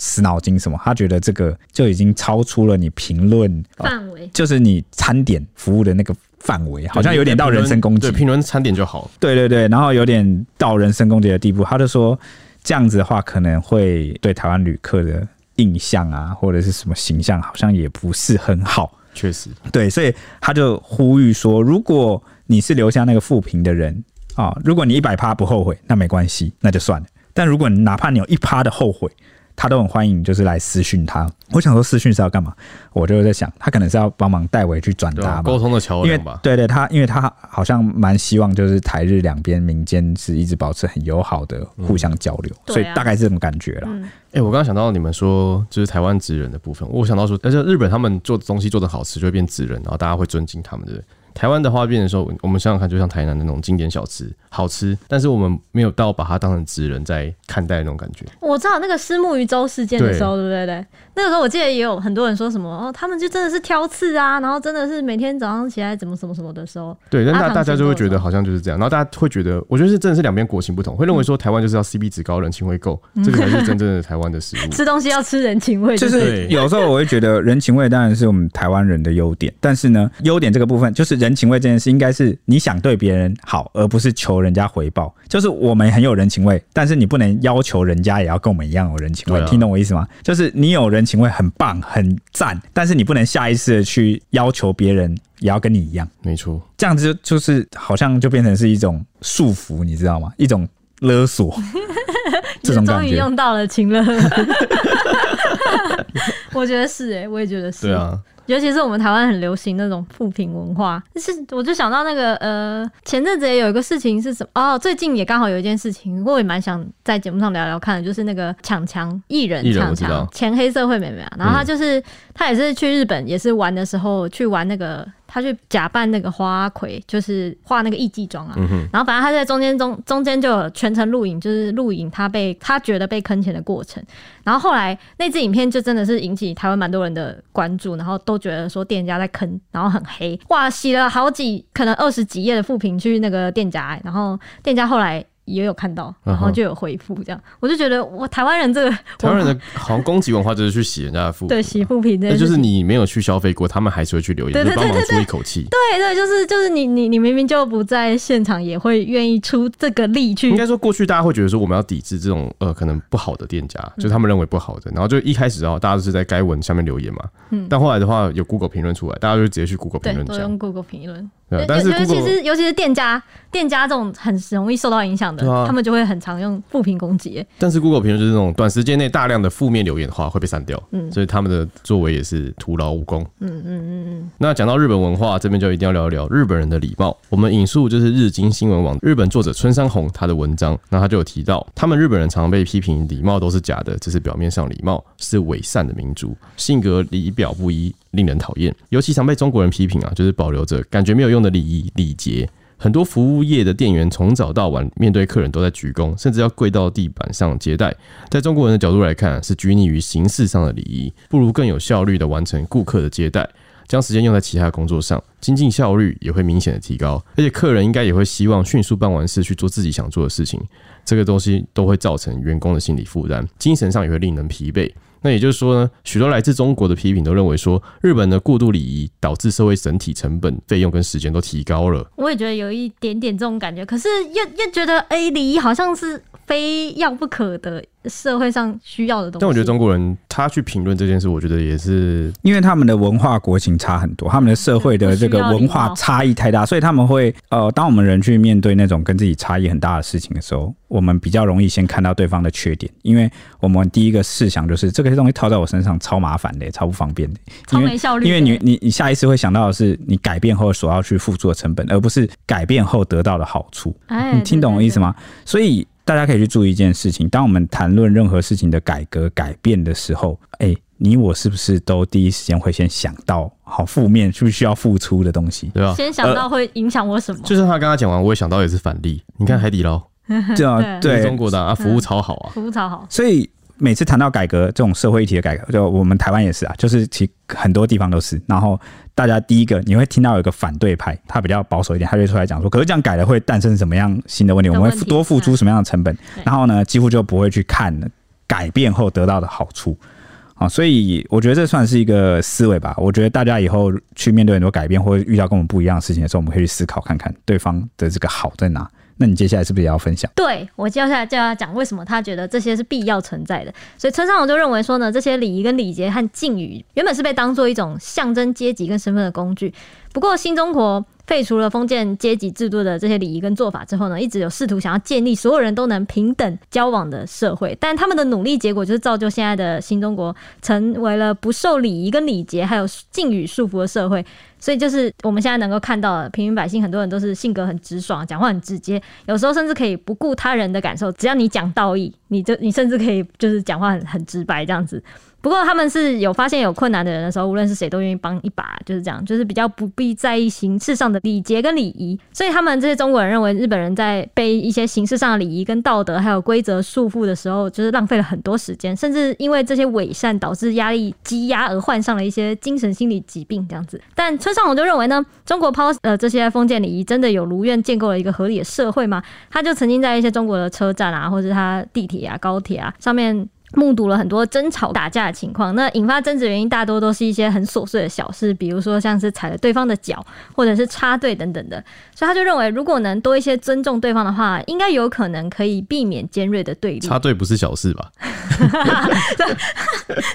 死脑筋什么，他觉得这个就已经超出了你评论范围，就是你餐点服务的那个范围，好像有点到人身攻击。对，评论餐点就好。对对对，然后有点到人身攻击的地步，他就说这样子的话可能会对台湾旅客的印象啊，或者是什么形象，好像也不是很好。确实，对，所以他就呼吁说，如果你是留下那个负评的人。啊、哦，如果你一百趴不后悔，那没关系，那就算了。但如果你哪怕你有一趴的后悔，他都很欢迎，就是来私讯他。我想说私讯是要干嘛？我就在想，他可能是要帮忙代为去转达沟通的桥梁吧。对对，他因为他好像蛮希望，就是台日两边民间是一直保持很友好的互相交流，嗯、所以大概是这种感觉啦。哎、嗯欸，我刚刚想到你们说就是台湾职人的部分，我想到说，而且日本他们做的东西做的好吃，就会变职人，然后大家会尊敬他们的。台湾的花变的时候，我们想想看，就像台南的那种经典小吃，好吃，但是我们没有到把它当成职人在看待的那种感觉。我知道那个虱目鱼粥事件的时候，对不对？对，那个时候我记得也有很多人说什么哦，他们就真的是挑刺啊，然后真的是每天早上起来怎么什么什么的时候。对，但大大家就会觉得好像就是这样，然后大家会觉得，我觉得是真的是两边国情不同，会认为说台湾就是要 CP 值高，人情味够，这个才是真正的台湾的食物。吃东西要吃人情味，就是有时候我会觉得人情味当然是我们台湾人的优点，但是呢，优点这个部分就是人情味这件事情。应该是你想对别人好，而不是求人家回报。就是我们很有人情味，但是你不能要求人家也要跟我们一样有人情味。听懂我意思吗？就是你有人情味很棒很赞，但是你不能下意识的去要求别人也要跟你一样。没错，这样子就就是好像就变成是一种束缚，你知道吗？一种勒索。这种感觉。终于用到了情勒。我觉得是哎、欸，我也觉得是。对啊。尤其是我们台湾很流行那种富平文化，是我就想到那个呃，前阵子也有一个事情是什么哦，最近也刚好有一件事情，我也蛮想在节目上聊聊看的，就是那个强强艺人强强前黑社会妹妹啊，然后她就是、嗯、他也是去日本也是玩的时候去玩那个。他去假扮那个花魁，就是画那个艺妓妆啊。嗯。然后反正他在中间中中间就有全程录影，就是录影他被他觉得被坑钱的过程。然后后来那支影片就真的是引起台湾蛮多人的关注，然后都觉得说店家在坑，然后很黑，哇，洗了好几可能二十几页的复评去那个店家，然后店家后来。也有看到，然后就有回复这样，我就觉得我台湾人这个 台湾人的好像攻击文化就是去洗人家的负评，对，洗负评，那就是你没有去消费过，他们还是会去留言，帮忙出一口气。对对，就是就是你你你明明就不在现场，也会愿意出这个力去。应该说过去大家会觉得说我们要抵制这种呃可能不好的店家，就是他们认为不好的，然后就一开始啊，大家都是在该文下面留言嘛，嗯，但后来的话有 Google 评论出来，大家就直接去 Google 评论，都用 Google 评论。但是尤其是尤其是店家，店家这种很容易受到影响的，他们就会很常用负评攻击。但是 Google 评论就是那种短时间内大量的负面留言的话会被删掉，嗯，所以他们的作为也是徒劳无功。嗯嗯嗯嗯。那讲到日本文化这边，就一定要聊一聊日本人的礼貌。我们引述就是日经新闻网日本作者村山红他的文章，那他就有提到，他们日本人常常被批评礼貌都是假的，只是表面上礼貌，是伪善的民族，性格仪表不一。令人讨厌，尤其常被中国人批评啊，就是保留着感觉没有用的礼仪礼节。很多服务业的店员从早到晚面对客人都在鞠躬，甚至要跪到地板上接待。在中国人的角度来看，是拘泥于形式上的礼仪，不如更有效率的完成顾客的接待，将时间用在其他工作上，精进效率也会明显的提高。而且客人应该也会希望迅速办完事去做自己想做的事情。这个东西都会造成员工的心理负担，精神上也会令人疲惫。那也就是说呢，许多来自中国的批评都认为说，日本的过度礼仪导致社会整体成本、费用跟时间都提高了。我也觉得有一点点这种感觉，可是又又觉得，哎，礼仪好像是非要不可的。社会上需要的东西，但我觉得中国人他去评论这件事，我觉得也是因为他们的文化国情差很多，他们的社会的这个文化差异太大，所以他们会呃，当我们人去面对那种跟自己差异很大的事情的时候，我们比较容易先看到对方的缺点，因为我们第一个试想就是这个东西套在我身上超麻烦的，超不方便的，超没效率。因为你你你下意识会想到的是你改变后所要去付出的成本，而不是改变后得到的好处。你听懂我意思吗？所以。大家可以去注意一件事情：当我们谈论任何事情的改革、改变的时候，哎、欸，你我是不是都第一时间会先想到好负面，是不是需要付出的东西？对啊，先想到会影响我什么？就是他刚刚讲完，我也想到也是反例。你看海底捞，对啊，对中国的啊，服务超好啊，服务超好。所以每次谈到改革这种社会议题的改革，就我们台湾也是啊，就是其很多地方都是，然后。大家第一个你会听到有一个反对派，他比较保守一点，他就出来讲说，可是这样改了会诞生什么样新的问题？我们会多付出什么样的成本？然后呢，几乎就不会去看改变后得到的好处。啊，所以我觉得这算是一个思维吧。我觉得大家以后去面对很多改变或者遇到跟我们不一样的事情的时候，我们可以去思考看看对方的这个好在哪。那你接下来是不是也要分享？对，我接下来就要讲为什么他觉得这些是必要存在的。所以村上我就认为说呢，这些礼仪跟礼节和敬语原本是被当做一种象征阶级跟身份的工具。不过新中国废除了封建阶级制度的这些礼仪跟做法之后呢，一直有试图想要建立所有人都能平等交往的社会。但他们的努力结果就是造就现在的新中国成为了不受礼仪跟礼节还有敬语束缚的社会。所以就是我们现在能够看到的平民百姓，很多人都是性格很直爽，讲话很直接，有时候甚至可以不顾他人的感受，只要你讲道义，你就你甚至可以就是讲话很很直白这样子。不过他们是有发现有困难的人的时候，无论是谁都愿意帮一把，就是这样，就是比较不必在意形式上的礼节跟礼仪。所以他们这些中国人认为，日本人在被一些形式上的礼仪跟道德还有规则束缚的时候，就是浪费了很多时间，甚至因为这些伪善导致压力积压而患上了一些精神心理疾病这样子。但村上我就认为呢，中国抛呃这些封建礼仪真的有如愿建构了一个合理的社会吗？他就曾经在一些中国的车站啊，或者他地铁啊、高铁啊上面。目睹了很多争吵打架的情况，那引发争执原因大多都是一些很琐碎的小事，比如说像是踩了对方的脚，或者是插队等等的。所以他就认为，如果能多一些尊重对方的话，应该有可能可以避免尖锐的对立。插队不是小事吧？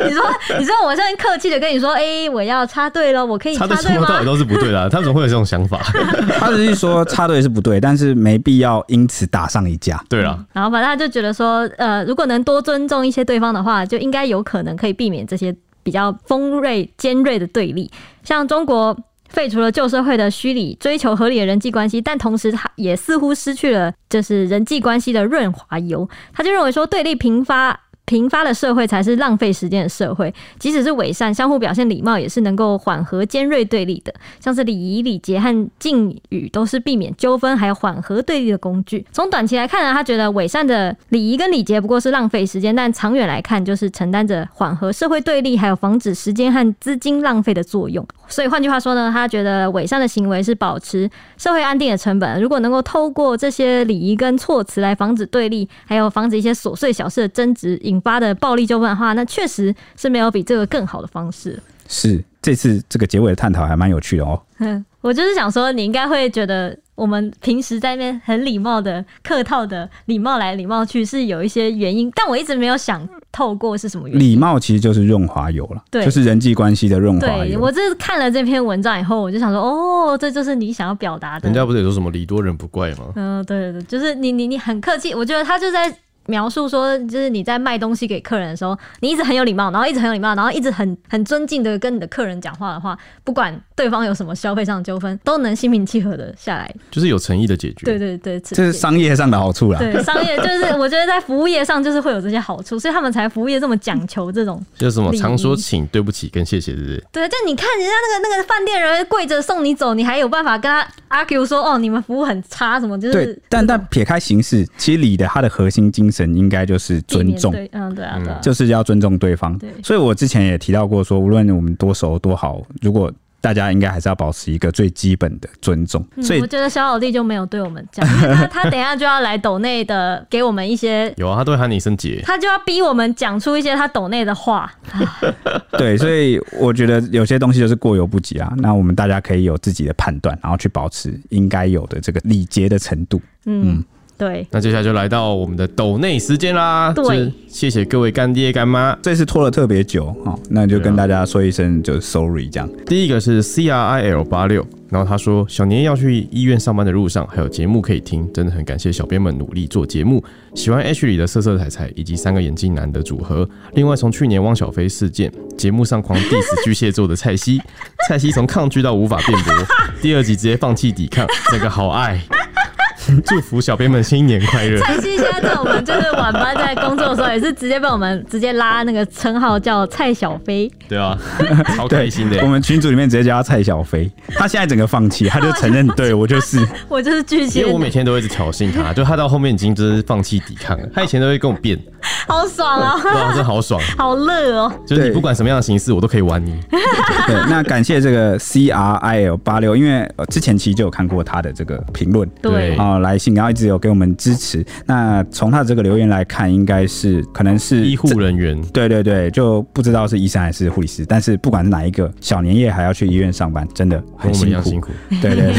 你说，你说我这样客气的跟你说，哎、欸，我要插队了，我可以插队吗？插队到底都是不对的、啊，他怎么会有这种想法？他只是说插队是不对，但是没必要因此打上一架。对啊、嗯，然后反正他就觉得说，呃，如果能多尊重一些。对方的话，就应该有可能可以避免这些比较锋锐、尖锐的对立。像中国废除了旧社会的虚礼，追求合理的人际关系，但同时他也似乎失去了就是人际关系的润滑油。他就认为说，对立频发。贫发的社会才是浪费时间的社会。即使是伪善，相互表现礼貌，也是能够缓和尖锐对立的。像是礼仪、礼节和敬语，都是避免纠纷还有缓和对立的工具。从短期来看呢，他觉得伪善的礼仪跟礼节不过是浪费时间，但长远来看，就是承担着缓和社会对立，还有防止时间和资金浪费的作用。所以换句话说呢，他觉得伪善的行为是保持社会安定的成本。如果能够透过这些礼仪跟措辞来防止对立，还有防止一些琐碎小事的争执引发的暴力纠纷的话，那确实是没有比这个更好的方式。是，这次这个结尾的探讨还蛮有趣的哦。嗯，我就是想说，你应该会觉得。我们平时在那边很礼貌的、客套的、礼貌来礼貌去，是有一些原因，但我一直没有想透过是什么原因。礼貌其实就是润滑油了，对，就是人际关系的润滑油。对，我这看了这篇文章以后，我就想说，哦，这就是你想要表达的。人家不是也说什么礼多人不怪吗？嗯，对对对，就是你你你很客气，我觉得他就在。描述说，就是你在卖东西给客人的时候，你一直很有礼貌，然后一直很有礼貌，然后一直很很尊敬的跟你的客人讲话的话，不管对方有什么消费上的纠纷，都能心平气和的下来，就是有诚意的解决。对对对，这是商业上的好处啦。对，商业就是我觉得在服务业上就是会有这些好处，所以他们才服务业这么讲求这种。就是什么常说请、对不起跟谢谢，对不对？对，就你看人家那个那个饭店人跪着送你走，你还有办法跟他 argue 说哦，你们服务很差什么？就是对，但但撇开形式，其实礼的它的核心精神应该就是。尊重，嗯，对啊，对啊，就是要尊重对方。对，所以我之前也提到过，说无论我们多熟多好，如果大家应该还是要保持一个最基本的尊重。所以、嗯、我觉得小老弟就没有对我们讲，他他等一下就要来抖内的，给我们一些 有啊，他都会喊你一声姐，他就要逼我们讲出一些他抖内的话。对，所以我觉得有些东西就是过犹不及啊。那我们大家可以有自己的判断，然后去保持应该有的这个礼节的程度。嗯。嗯对，那接下来就来到我们的抖内时间啦。对，谢谢各位干爹干妈，这次拖了特别久，好，那就跟大家说一声，就是 sorry 这样。第一个是 C R I L 八六，然后他说小年要去医院上班的路上，还有节目可以听，真的很感谢小编们努力做节目。喜欢 H 里的色色彩彩以及三个眼镜男的组合。另外，从去年汪小菲事件节目上狂 diss 巨蟹座的蔡西，蔡西从抗拒到无法辩驳，第二集直接放弃抵抗，这个好爱。祝福小编们新年快乐！蔡西现在在我们就是晚班在工作的时候，也是直接被我们直接拉那个称号叫蔡小飞。对啊，超开心的。我们群组里面直接叫他蔡小飞。他现在整个放弃，他就承认，对我就是我就是巨蟹。因为我每天都会一直挑衅他，就他到后面已经就是放弃抵抗了。他以前都会跟我辩，好爽啊！哇，真好爽，好乐哦！就是你不管什么样的形式，我都可以玩你。对，那感谢这个 C R I L 八六，因为之前其实就有看过他的这个评论，对啊。来信，然后一直有给我们支持。那从他的这个留言来看，应该是可能是医护人员。对对对，就不知道是医生还是护理师。但是不管是哪一个，小年夜还要去医院上班，真的很辛苦。辛苦。对对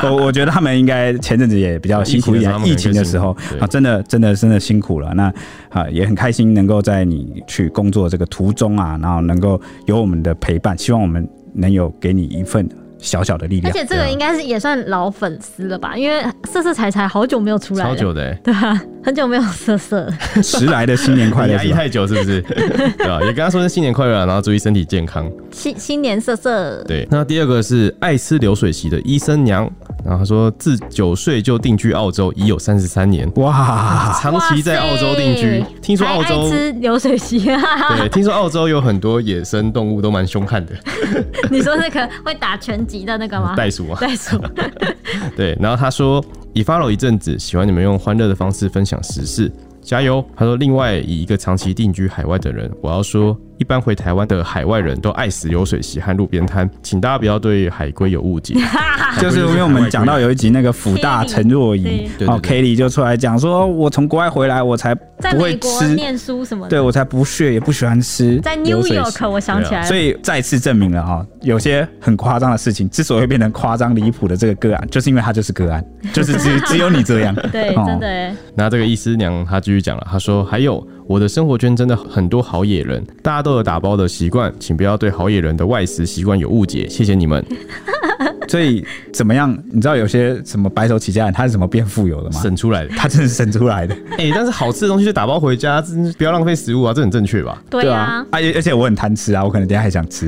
对，我我觉得他们应该前阵子也比较辛苦一点，疫情的时候啊，真的真的真的辛苦了。那啊，也很开心能够在你去工作这个途中啊，然后能够有我们的陪伴，希望我们能有给你一份。小小的力量，而且这个应该是也算老粉丝了吧？因为色色彩彩好久没有出来了，超久的、欸，对啊，很久没有色色。迟来的新年快乐，压抑太久是不是？对吧？也跟他说声新年快乐，然后注意身体健康。新新年色色。对，那第二个是爱吃流水席的医生娘，然后他说自九岁就定居澳洲，已有三十三年，哇，长期在澳洲定居。听说澳洲吃流水席啊？对，听说澳洲有很多野生动物都蛮凶悍的。你说那个会打拳击的那个吗？袋鼠啊，袋鼠。对，然后他说已 follow 一阵子，喜欢你们用欢乐的方式分享时事，加油。他说，另外以一个长期定居海外的人，我要说。一般回台湾的海外人都爱死流水席和路边摊，请大家不要对海龟有误解。就是因为我们讲到有一集那个辅大陈若仪，哦，Kelly 就出来讲说，我从国外回来，我才不会吃念书什么的，对我才不屑也不喜欢吃。在 New York，我想起来了，所以再次证明了哈，有些很夸张的事情之所以会变成夸张离谱的这个个案，就是因为它就是个案，就是只只有你这样。对，真的。那这个医师娘她继续讲了，她说还有。我的生活圈真的很多好野人，大家都有打包的习惯，请不要对好野人的外食习惯有误解，谢谢你们。所以怎么样？你知道有些什么白手起家人他是怎么变富有的吗？省出来的，他真的是省出来的。哎、欸，但是好吃的东西就打包回家，不要浪费食物啊，这很正确吧？对啊，而、啊、而且我很贪吃啊，我可能等下还想吃。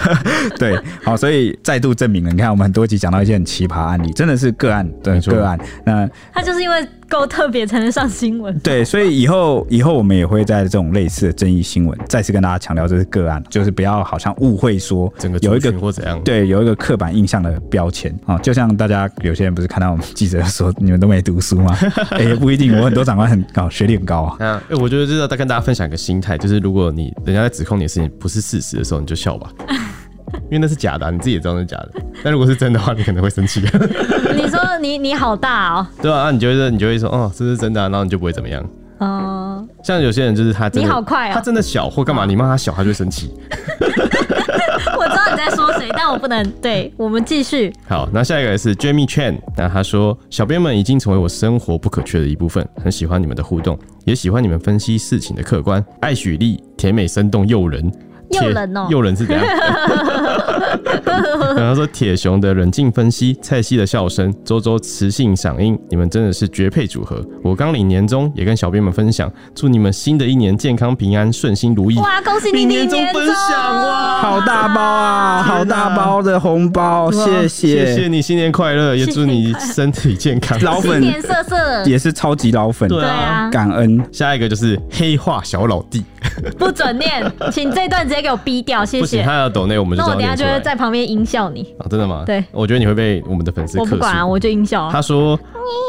对，好，所以再度证明了，你看我们很多集讲到一些很奇葩案例，真的是个案，对，个案。那他就是因为够特别才能上新闻。对，所以以后以后我们也会在这种类似的争议新闻再次跟大家强调，这是个案，就是不要好像误会说整个有一个或怎样，对，有一个刻板印象的标签啊，就像大家有些人不是看到我们记者说你们都没读书吗？哎、欸，也不一定，我很多长官很高，学历很高啊。嗯，哎，我觉得就是要跟大家分享一个心态，就是如果你人家在指控你的事情不是事实的时候，你就笑吧。因为那是假的，啊，你自己也知道那是假的。但如果是真的话，你可能会生气。你说你你好大哦，对啊，那你就会你就会说哦，这是真的，啊，然后你就不会怎么样。哦、uh，像有些人就是他真的，你好快啊，哦，他真的小或干嘛，你骂他小，他就会生气。我知道你在说谁，但我不能。对，我们继续。好，那下一个是 Jamie Chan，那他说小编们已经成为我生活不可缺的一部分，很喜欢你们的互动，也喜欢你们分析事情的客观，爱许丽，甜美生动诱人。诱人哦，诱人是怎样？然后说铁雄的冷静分析，蔡西的笑声，周周磁性嗓音，你们真的是绝配组合。我刚领年终，也跟小编们分享，祝你们新的一年健康平安，顺心如意。哇，恭喜你年终分享哇，好大包啊，好大包的红包，谢谢，谢谢你，新年快乐，也祝你身体健康。老粉，色色，也是超级老粉，对啊，感恩。下一个就是黑化小老弟，不准念，请这段直接给我逼掉，谢谢。不行，他要抖内，我们就那我等下就会在旁边音效你。啊，真的吗？对，我觉得你会被我们的粉丝。我不管啊，我就音效。他说：“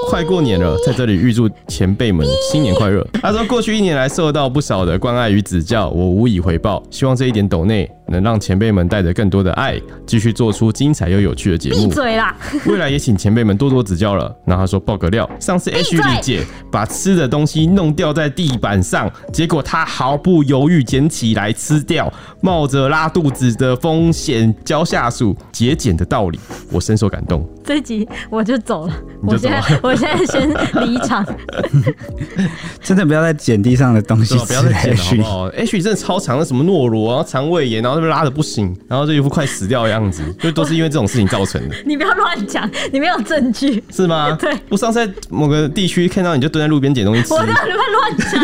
快过年了，在这里预祝前辈们新年快乐。”他说：“过去一年来受到不少的关爱与指教，我无以回报。希望这一点抖内能让前辈们带着更多的爱，继续做出精彩又有趣的节目。”闭嘴啦！未来也请前辈们多多指教了。然后他说：“爆个料，上次 H 丽姐把吃的东西弄掉在地板上，结果她毫不犹豫捡起来吃掉，冒着拉肚子的风险教下属节俭的道理，我深受感动。这集我就走了，我现在我现在先离场。真的不要再捡地上的东西，不要再捡了好不好？H 真的超长的，什么诺罗，然后肠胃炎，然后那边拉的不行，然后就一副快死掉的样子，就都是因为这种事情造成的。你不要乱讲，你没有证据是吗？对，我上次在某个地区看到你就蹲在路边捡东西吃，我让你们乱讲，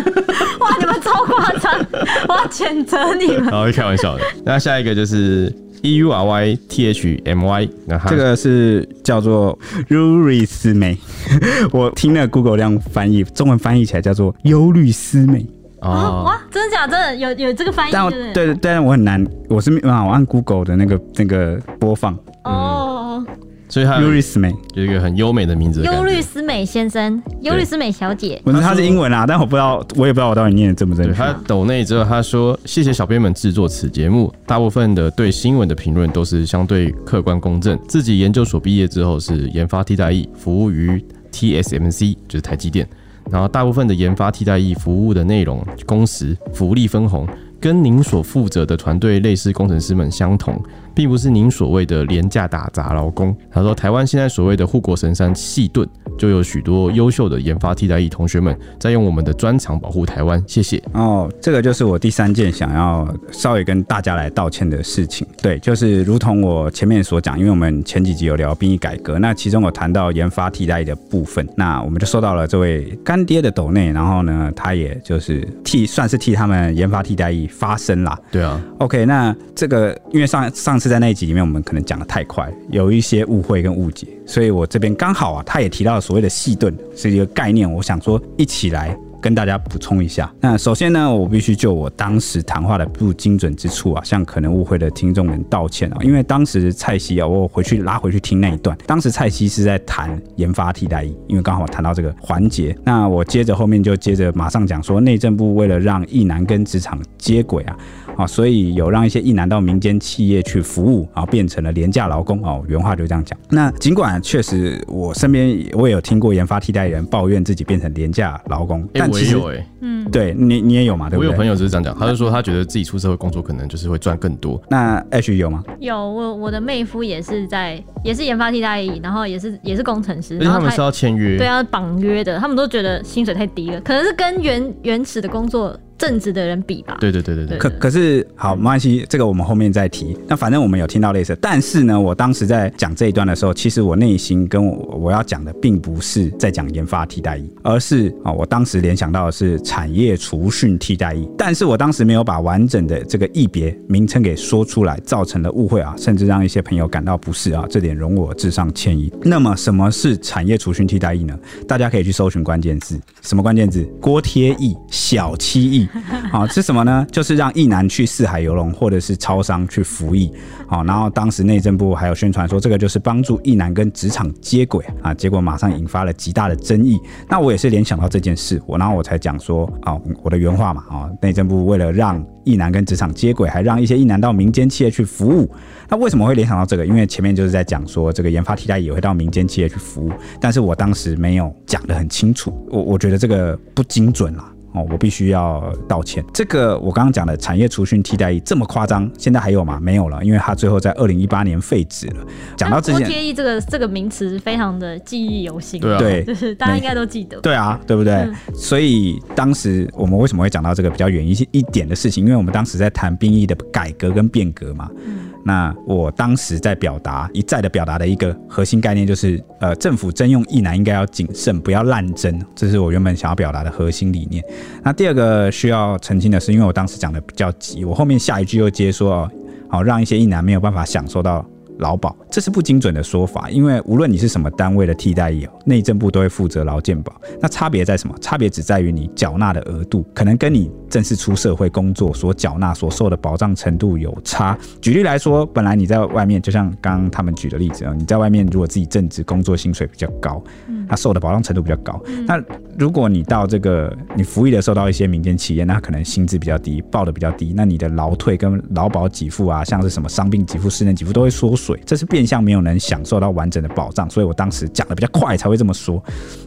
哇，你们超夸张，我要谴责你们。好，开玩笑的。那下一个就是。E U R Y T H M Y，那这个是叫做 Yuri 思美，我听了 Google 量翻译，中文翻译起来叫做忧虑思美。哦，哇，真的假的？真的有有这个翻译？但对对，但我很难，我是没办法，我按 Google 的那个那个播放。哦。所以他优律斯美有一个很优美的名字的，优律斯美先生，优律斯美小姐。不是，他是英文啊，但我不知道，我也不知道我到底念的正不正确。他抖内之后，他说：“谢谢小编们制作此节目，大部分的对新闻的评论都是相对客观公正。自己研究所毕业之后是研发替代役，服务于 TSMC，就是台积电。然后大部分的研发替代役服务的内容、工时、福利分红，跟您所负责的团队类似，工程师们相同。”并不是您所谓的廉价打杂劳工。他说，台湾现在所谓的护国神山细盾，就有许多优秀的研发替代役同学们在用我们的专长保护台湾。谢谢。哦，这个就是我第三件想要稍微跟大家来道歉的事情。对，就是如同我前面所讲，因为我们前几集有聊兵役改革，那其中有谈到研发替代役的部分，那我们就收到了这位干爹的抖内，然后呢，他也就是替算是替他们研发替代役发声啦。对啊。OK，那这个因为上上。次在那一集里面，我们可能讲的太快，有一些误会跟误解，所以我这边刚好啊，他也提到了所谓的细盾是一个概念，我想说一起来跟大家补充一下。那首先呢，我必须就我当时谈话的不精准之处啊，向可能误会的听众们道歉啊，因为当时蔡西啊，我回去拉回去听那一段，当时蔡西是在谈研发替代役，因为刚好谈到这个环节，那我接着后面就接着马上讲说，内政部为了让役男跟职场接轨啊。啊，所以有让一些意男到民间企业去服务，然后变成了廉价劳工哦。原话就这样讲。那尽管确实我身边我也有听过研发替代人抱怨自己变成廉价劳工，但其实嗯，对你你也有嘛？对不对？我有朋友就是这样讲，他就说他觉得自己出社会工作可能就是会赚更多。那 H 有吗？有，我我的妹夫也是在也是研发替代役，然后也是也是工程师，而且他们是要签约，对，要绑约的，他们都觉得薪水太低了，可能是跟原原始的工作。正直的人比吧。对对对对对。可可是好，没关系，这个我们后面再提。那反正我们有听到类似，但是呢，我当时在讲这一段的时候，其实我内心跟我我要讲的，并不是在讲研发替代役，而是啊，我当时联想到的是产业除训替代役。但是我当时没有把完整的这个役别名称给说出来，造成了误会啊，甚至让一些朋友感到不适啊，这点容我致上歉意。那么什么是产业除训替代役呢？大家可以去搜寻关键字，什么关键字？锅贴役、小七役，好，是什么呢？就是让役男去四海游龙或者是超商去服役，好，然后当时内政部还有宣传说这个就是帮助役男跟职场接轨啊，结果马上引发了极大的争议。那我也是联想到这件事，我然后我才讲说啊，我的原话嘛，啊，内政部为了让役男跟职场接轨，还让一些役男到民间企业去服务。那为什么会联想到这个？因为前面就是在讲说这个研发替代也会到民间企业去服务，但是我当时没有讲得很清楚，我我觉得这个不精准啦。哦，我必须要道歉。这个我刚刚讲的产业除训替代役这么夸张，现在还有吗？没有了，因为它最后在二零一八年废止了。讲到这些，锅贴役这个这个名词非常的记忆犹新，对，就是大家应该都记得。对啊，对不对？嗯、所以当时我们为什么会讲到这个比较远一些一点的事情？因为我们当时在谈兵役的改革跟变革嘛。嗯那我当时在表达一再的表达的一个核心概念就是，呃，政府征用意难应该要谨慎，不要滥征，这是我原本想要表达的核心理念。那第二个需要澄清的是，因为我当时讲的比较急，我后面下一句又接说哦，好让一些意难没有办法享受到劳保，这是不精准的说法，因为无论你是什么单位的替代役，内政部都会负责劳健保。那差别在什么？差别只在于你缴纳的额度，可能跟你正式出社会工作所缴纳所受的保障程度有差。举例来说，本来你在外面，就像刚刚他们举的例子啊，你在外面如果自己正职工作，薪水比较高，他受的保障程度比较高。那如果你到这个你服役的时候到一些民间企业，那可能薪资比较低，报的比较低，那你的劳退跟劳保给付啊，像是什么伤病给付、失能给付都会缩水。这是变相没有能享受到完整的保障，所以我当时讲的比较快才会这么说，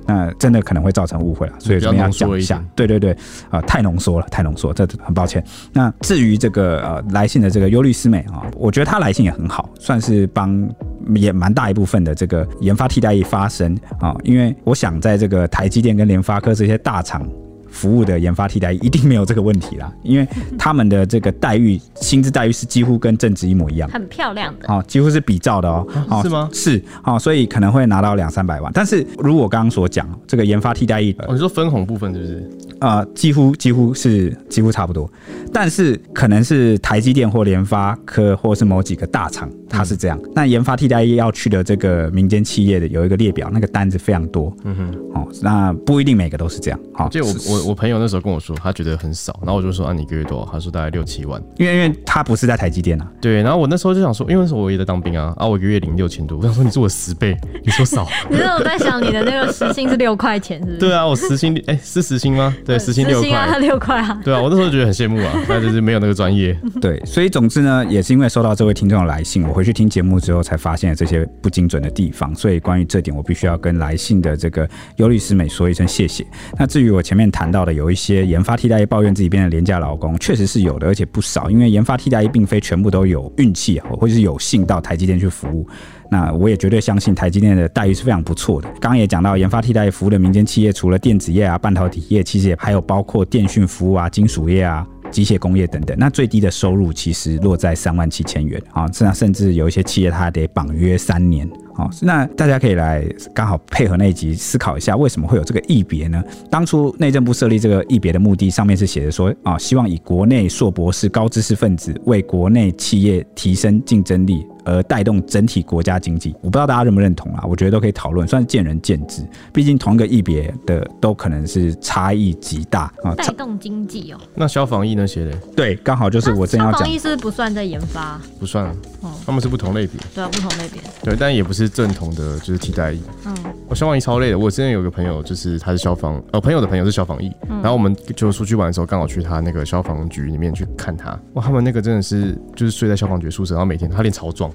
那真的可能会造成误会了，所以这边要讲一下。对对对，啊、呃，太浓缩了，太浓缩，这很抱歉。那至于这个呃来信的这个优律师妹啊，我觉得她来信也很好，算是帮也蛮大一部分的这个研发替代役发声啊，因为我想在这个台积电跟联发科这些大厂。服务的研发替代一定没有这个问题啦，因为他们的这个待遇、薪资待遇是几乎跟正职一模一样，很漂亮的，哦，几乎是比照的哦，啊、是吗？是，哦，所以可能会拿到两三百万。但是如我刚刚所讲这个研发替代役，哦，你说分红部分是不是？啊、呃，几乎几乎是几乎差不多，但是可能是台积电或联发科或是某几个大厂，它是这样。那、嗯、研发替代役要去的这个民间企业的有一个列表，那个单子非常多，嗯哼，哦，那不一定每个都是这样。好，就我我我朋友那时候跟我说，他觉得很少，然后我就说啊，你一个月多少？他说大概六七万，因为因为他不是在台积电啊。对，然后我那时候就想说，因为那时候我也在当兵啊，啊，我一个月领六千多，我想说你是我十倍，你说少？你是我在想你的那个时薪是六块钱，是不是？对啊，我时薪哎、欸、是时薪吗？对，时薪六块。六块啊！对啊，我那时候觉得很羡慕啊，那就是没有那个专业。对，所以总之呢，也是因为收到这位听众的来信，我去听节目之后才发现了这些不精准的地方。所以关于这点，我必须要跟来信的这个优律师美说一声谢谢。那至于我前面谈到的，有一些研发替代役抱怨自己变成廉价劳工，确实是有的，而且不少。因为研发替代役并非全部都有运气或者是有幸到台积电去服务。那我也绝对相信台积电的待遇是非常不错的。刚刚也讲到，研发替代服务的民间企业，除了电子业啊、半导体业，其实也还有包括电讯服务啊、金属业啊、机械工业等等。那最低的收入其实落在三万七千元啊，甚甚至有一些企业它得绑约三年。好，那大家可以来刚好配合那一集思考一下，为什么会有这个异别呢？当初内政部设立这个异别的目的，上面是写着说啊，希望以国内硕博士高知识分子为国内企业提升竞争力。而带动整体国家经济，我不知道大家认不认同啊？我觉得都可以讨论，算是见仁见智。毕竟同一个异别的都可能是差异极大啊。带动经济哦。那消防役那些嘞？对，刚好就是我正要讲。消防役是不是不算在研发？不算啊。哦，他们是不同类别。对啊，不同类别。对，但也不是正统的，就是替代役。嗯。我消防役超累的。我之前有个朋友，就是他是消防，呃，朋友的朋友是消防役，嗯、然后我们就出去玩的时候，刚好去他那个消防局里面去看他。哇，他们那个真的是就是睡在消防局宿舍，然后每天他练超壮。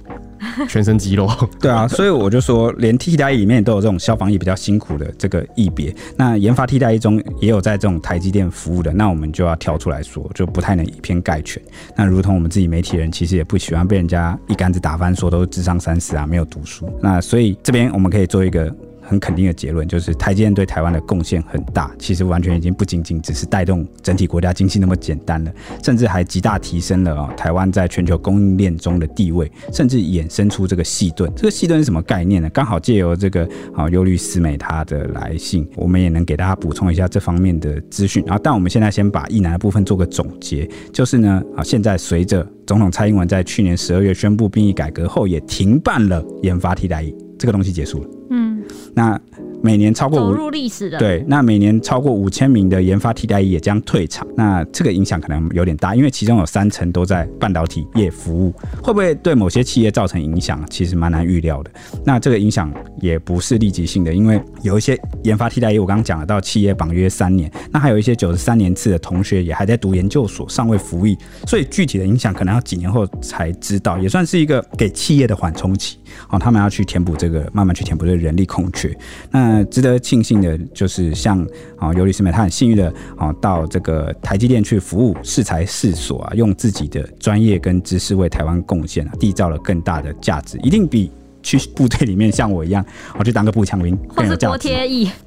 全身肌肉，对啊，所以我就说，连替代里面都有这种消防役比较辛苦的这个役别。那研发替代役中也有在这种台积电服务的，那我们就要跳出来说，就不太能以偏概全。那如同我们自己媒体人，其实也不喜欢被人家一竿子打翻，说都是智商三十啊，没有读书。那所以这边我们可以做一个很肯定的结论，就是台积电对台湾的贡献很大，其实完全已经不仅仅只是带动整体国家经济那么简单了，甚至还极大提升了啊台湾在全球供应链中的地位，甚至衍生出这个细盾。这个细盾是什么概念呢？刚好借由这个啊优律思美他的来信，我们也能给大家补充一下这方面的资讯。然后，但我们现在先把役男的部分做个总结，就是呢啊现在随着总统蔡英文在去年十二月宣布兵役改革后，也停办了研发替代役，这个东西结束了。嗯，那。每年超过五入历史的对，那每年超过五千名的研发替代役也将退场，那这个影响可能有点大，因为其中有三成都在半导体业服务，会不会对某些企业造成影响？其实蛮难预料的。那这个影响也不是立即性的，因为有一些研发替代役，我刚刚讲了，到企业绑约三年，那还有一些九十三年次的同学也还在读研究所，尚未服役，所以具体的影响可能要几年后才知道，也算是一个给企业的缓冲期。哦，他们要去填补这个，慢慢去填补这个人力空缺。那值得庆幸的就是像，像啊尤律思美，他很幸运的哦，到这个台积电去服务，适才适所啊，用自己的专业跟知识为台湾贡献啊，缔造了更大的价值，一定比去部队里面像我一样，我去当个步枪兵更有价值。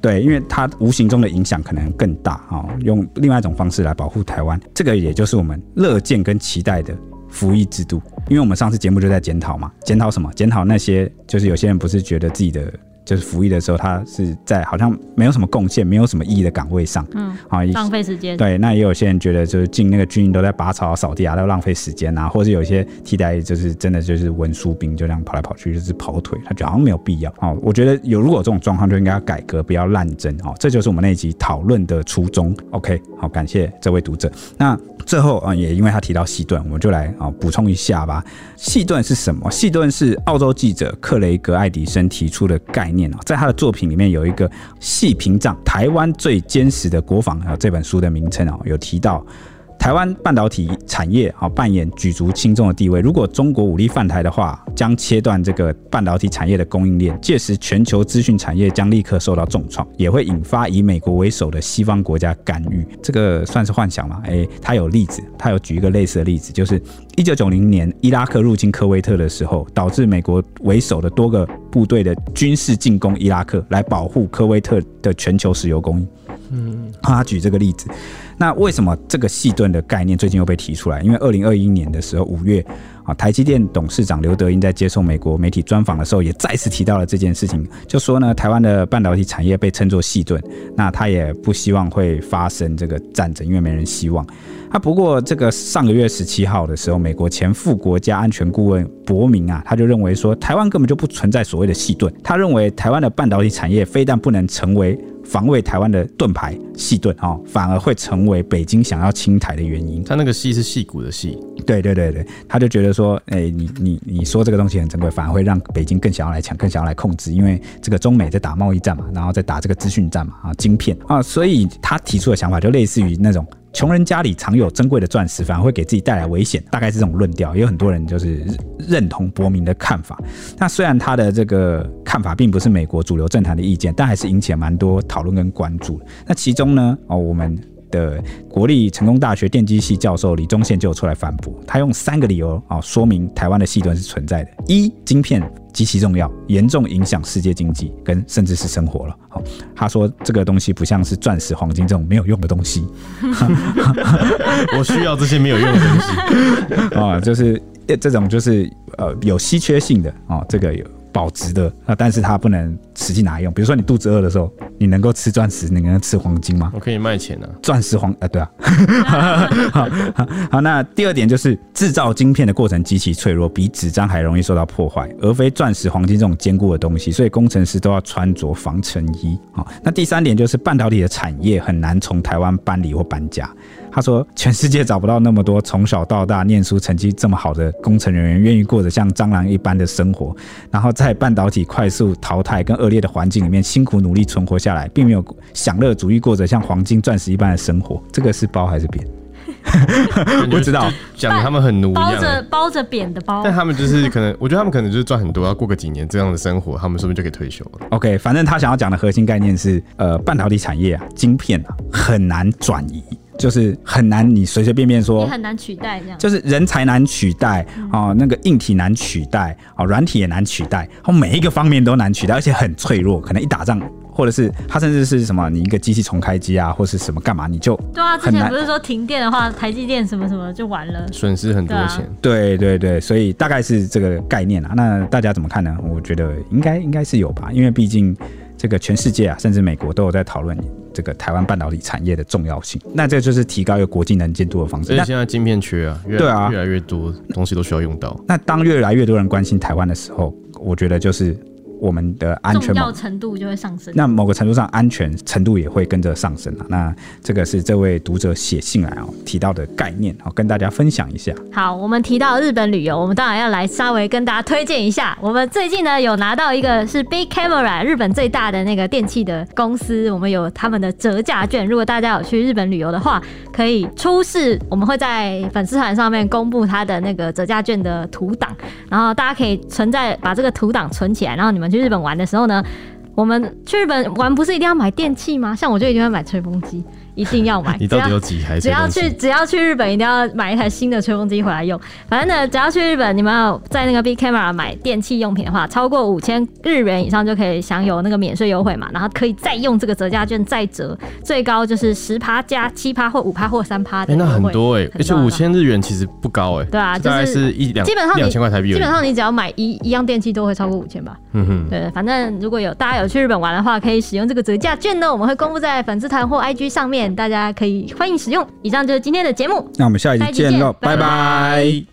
对，因为他无形中的影响可能更大啊，用另外一种方式来保护台湾，这个也就是我们乐见跟期待的。服役制度，因为我们上次节目就在检讨嘛，检讨什么？检讨那些就是有些人不是觉得自己的就是服役的时候，他是在好像没有什么贡献、没有什么意义的岗位上，嗯，好浪费时间。对，那也有些人觉得就是进那个军营都在拔草、扫地啊，都浪费时间啊，或者有一些替代就是真的就是文书兵，就这样跑来跑去就是跑腿，他觉得好像没有必要。哦，我觉得有如果这种状况，就应该要改革，不要滥征。哦，这就是我们那一集讨论的初衷。OK，好，感谢这位读者。那。最后啊，也因为他提到细盾，我们就来啊补充一下吧。细盾是什么？细盾是澳洲记者克雷格·爱迪生提出的概念啊，在他的作品里面有一个“细屏障”，台湾最坚实的国防啊，这本书的名称啊，有提到。台湾半导体产业啊，扮演举足轻重的地位。如果中国武力犯台的话，将切断这个半导体产业的供应链，届时全球资讯产业将立刻受到重创，也会引发以美国为首的西方国家干预。这个算是幻想吗？诶，他有例子，他有举一个类似的例子，就是一九九零年伊拉克入侵科威特的时候，导致美国为首的多个部队的军事进攻伊拉克，来保护科威特的全球石油供应。嗯，他举这个例子。那为什么这个细盾的概念最近又被提出来？因为二零二一年的时候五月啊，台积电董事长刘德英在接受美国媒体专访的时候，也再次提到了这件事情，就说呢，台湾的半导体产业被称作细盾，那他也不希望会发生这个战争，因为没人希望。啊，不过这个上个月十七号的时候，美国前副国家安全顾问伯明啊，他就认为说，台湾根本就不存在所谓的细盾，他认为台湾的半导体产业非但不能成为防卫台湾的盾牌细盾哦，反而会成为北京想要清台的原因。他那个细是戏骨的戏，对对对对，他就觉得说，哎、欸，你你你说这个东西很珍贵，反而会让北京更想要来抢，更想要来控制，因为这个中美在打贸易战嘛，然后在打这个资讯战嘛，啊，晶片啊，所以他提出的想法就类似于那种。穷人家里常有珍贵的钻石，反而会给自己带来危险，大概是这种论调。也有很多人就是认同伯明的看法。那虽然他的这个看法并不是美国主流政坛的意见，但还是引起了蛮多讨论跟关注。那其中呢，哦，我们的国立成功大学电机系教授李宗宪就有出来反驳，他用三个理由啊说明台湾的细端是存在的：一，晶片。极其重要，严重影响世界经济跟甚至是生活了。好，他说这个东西不像是钻石、黄金这种没有用的东西。我需要这些没有用的东西 啊，就是这种就是呃有稀缺性的啊，这个有。保值的啊，但是它不能实际拿来用。比如说你肚子饿的时候，你能够吃钻石，你能吃黄金吗？我可以卖钱啊，钻石黄啊，对啊。好，好，好，那第二点就是制造晶片的过程极其脆弱，比纸张还容易受到破坏，而非钻石、黄金这种坚固的东西，所以工程师都要穿着防尘衣。好，那第三点就是半导体的产业很难从台湾搬离或搬家。他说：“全世界找不到那么多从小到大念书成绩这么好的工程人员，愿意过着像蟑螂一般的生活，然后在半导体快速淘汰跟恶劣的环境里面辛苦努力存活下来，并没有享乐主义过着像黄金钻石一般的生活。这个是包还是扁？不知道。讲他们很奴一样，包着包着扁的包。但他们就是可能，我觉得他们可能就是赚很多，要过个几年这样的生活，他们是不是就可以退休了？OK，反正他想要讲的核心概念是，呃，半导体产业啊，晶片啊，很难转移。”就是很难，你随随便便说也很难取代这样。就是人才难取代哦，那个硬体难取代哦，软体也难取代，哦，每一个方面都难取代，而且很脆弱，可能一打仗。或者是它甚至是什么，你一个机器重开机啊，或是什么干嘛，你就对啊，之前不是说停电的话，台积电什么什么就完了，损失很多钱。对对对，所以大概是这个概念啊。那大家怎么看呢？我觉得应该应该是有吧，因为毕竟这个全世界啊，甚至美国都有在讨论这个台湾半导体产业的重要性。那这就是提高一个国际能见度的方式。所以现在晶片缺啊，对啊，越来越多东西都需要用到。那当越来越多人关心台湾的时候，我觉得就是。我们的安全重要程度就会上升，那某个程度上安全程度也会跟着上升啊。那这个是这位读者写信来哦提到的概念，好跟大家分享一下。好，我们提到日本旅游，我们当然要来稍微跟大家推荐一下。我们最近呢有拿到一个是 Big Camera 日本最大的那个电器的公司，我们有他们的折价券。如果大家有去日本旅游的话，可以出示，我们会在粉丝团上面公布他的那个折价券的图档，然后大家可以存在把这个图档存起来，然后你们。去日本玩的时候呢，我们去日本玩不是一定要买电器吗？像我就一定要买吹风机。一定要买，你到底有几台？只要去只要去日本，一定要买一台新的吹风机回来用。反正呢，只要去日本，你们要在那个 Big Camera 买电器用品的话，超过五千日元以上就可以享有那个免税优惠嘛。然后可以再用这个折价券再折，最高就是十趴加七趴或五趴或三趴的。那很多哎、欸，而且五千日元其实不高哎、欸。对啊，大概是一两，基本上两千块台币。基本上你只要买一一样电器都会超过五千吧。嗯哼，对，反正如果有大家有去日本玩的话，可以使用这个折价券呢，我们会公布在粉丝团或 IG 上面，大家可以。欢迎使用。以上就是今天的节目，那我们下一集见喽，拜拜。拜拜。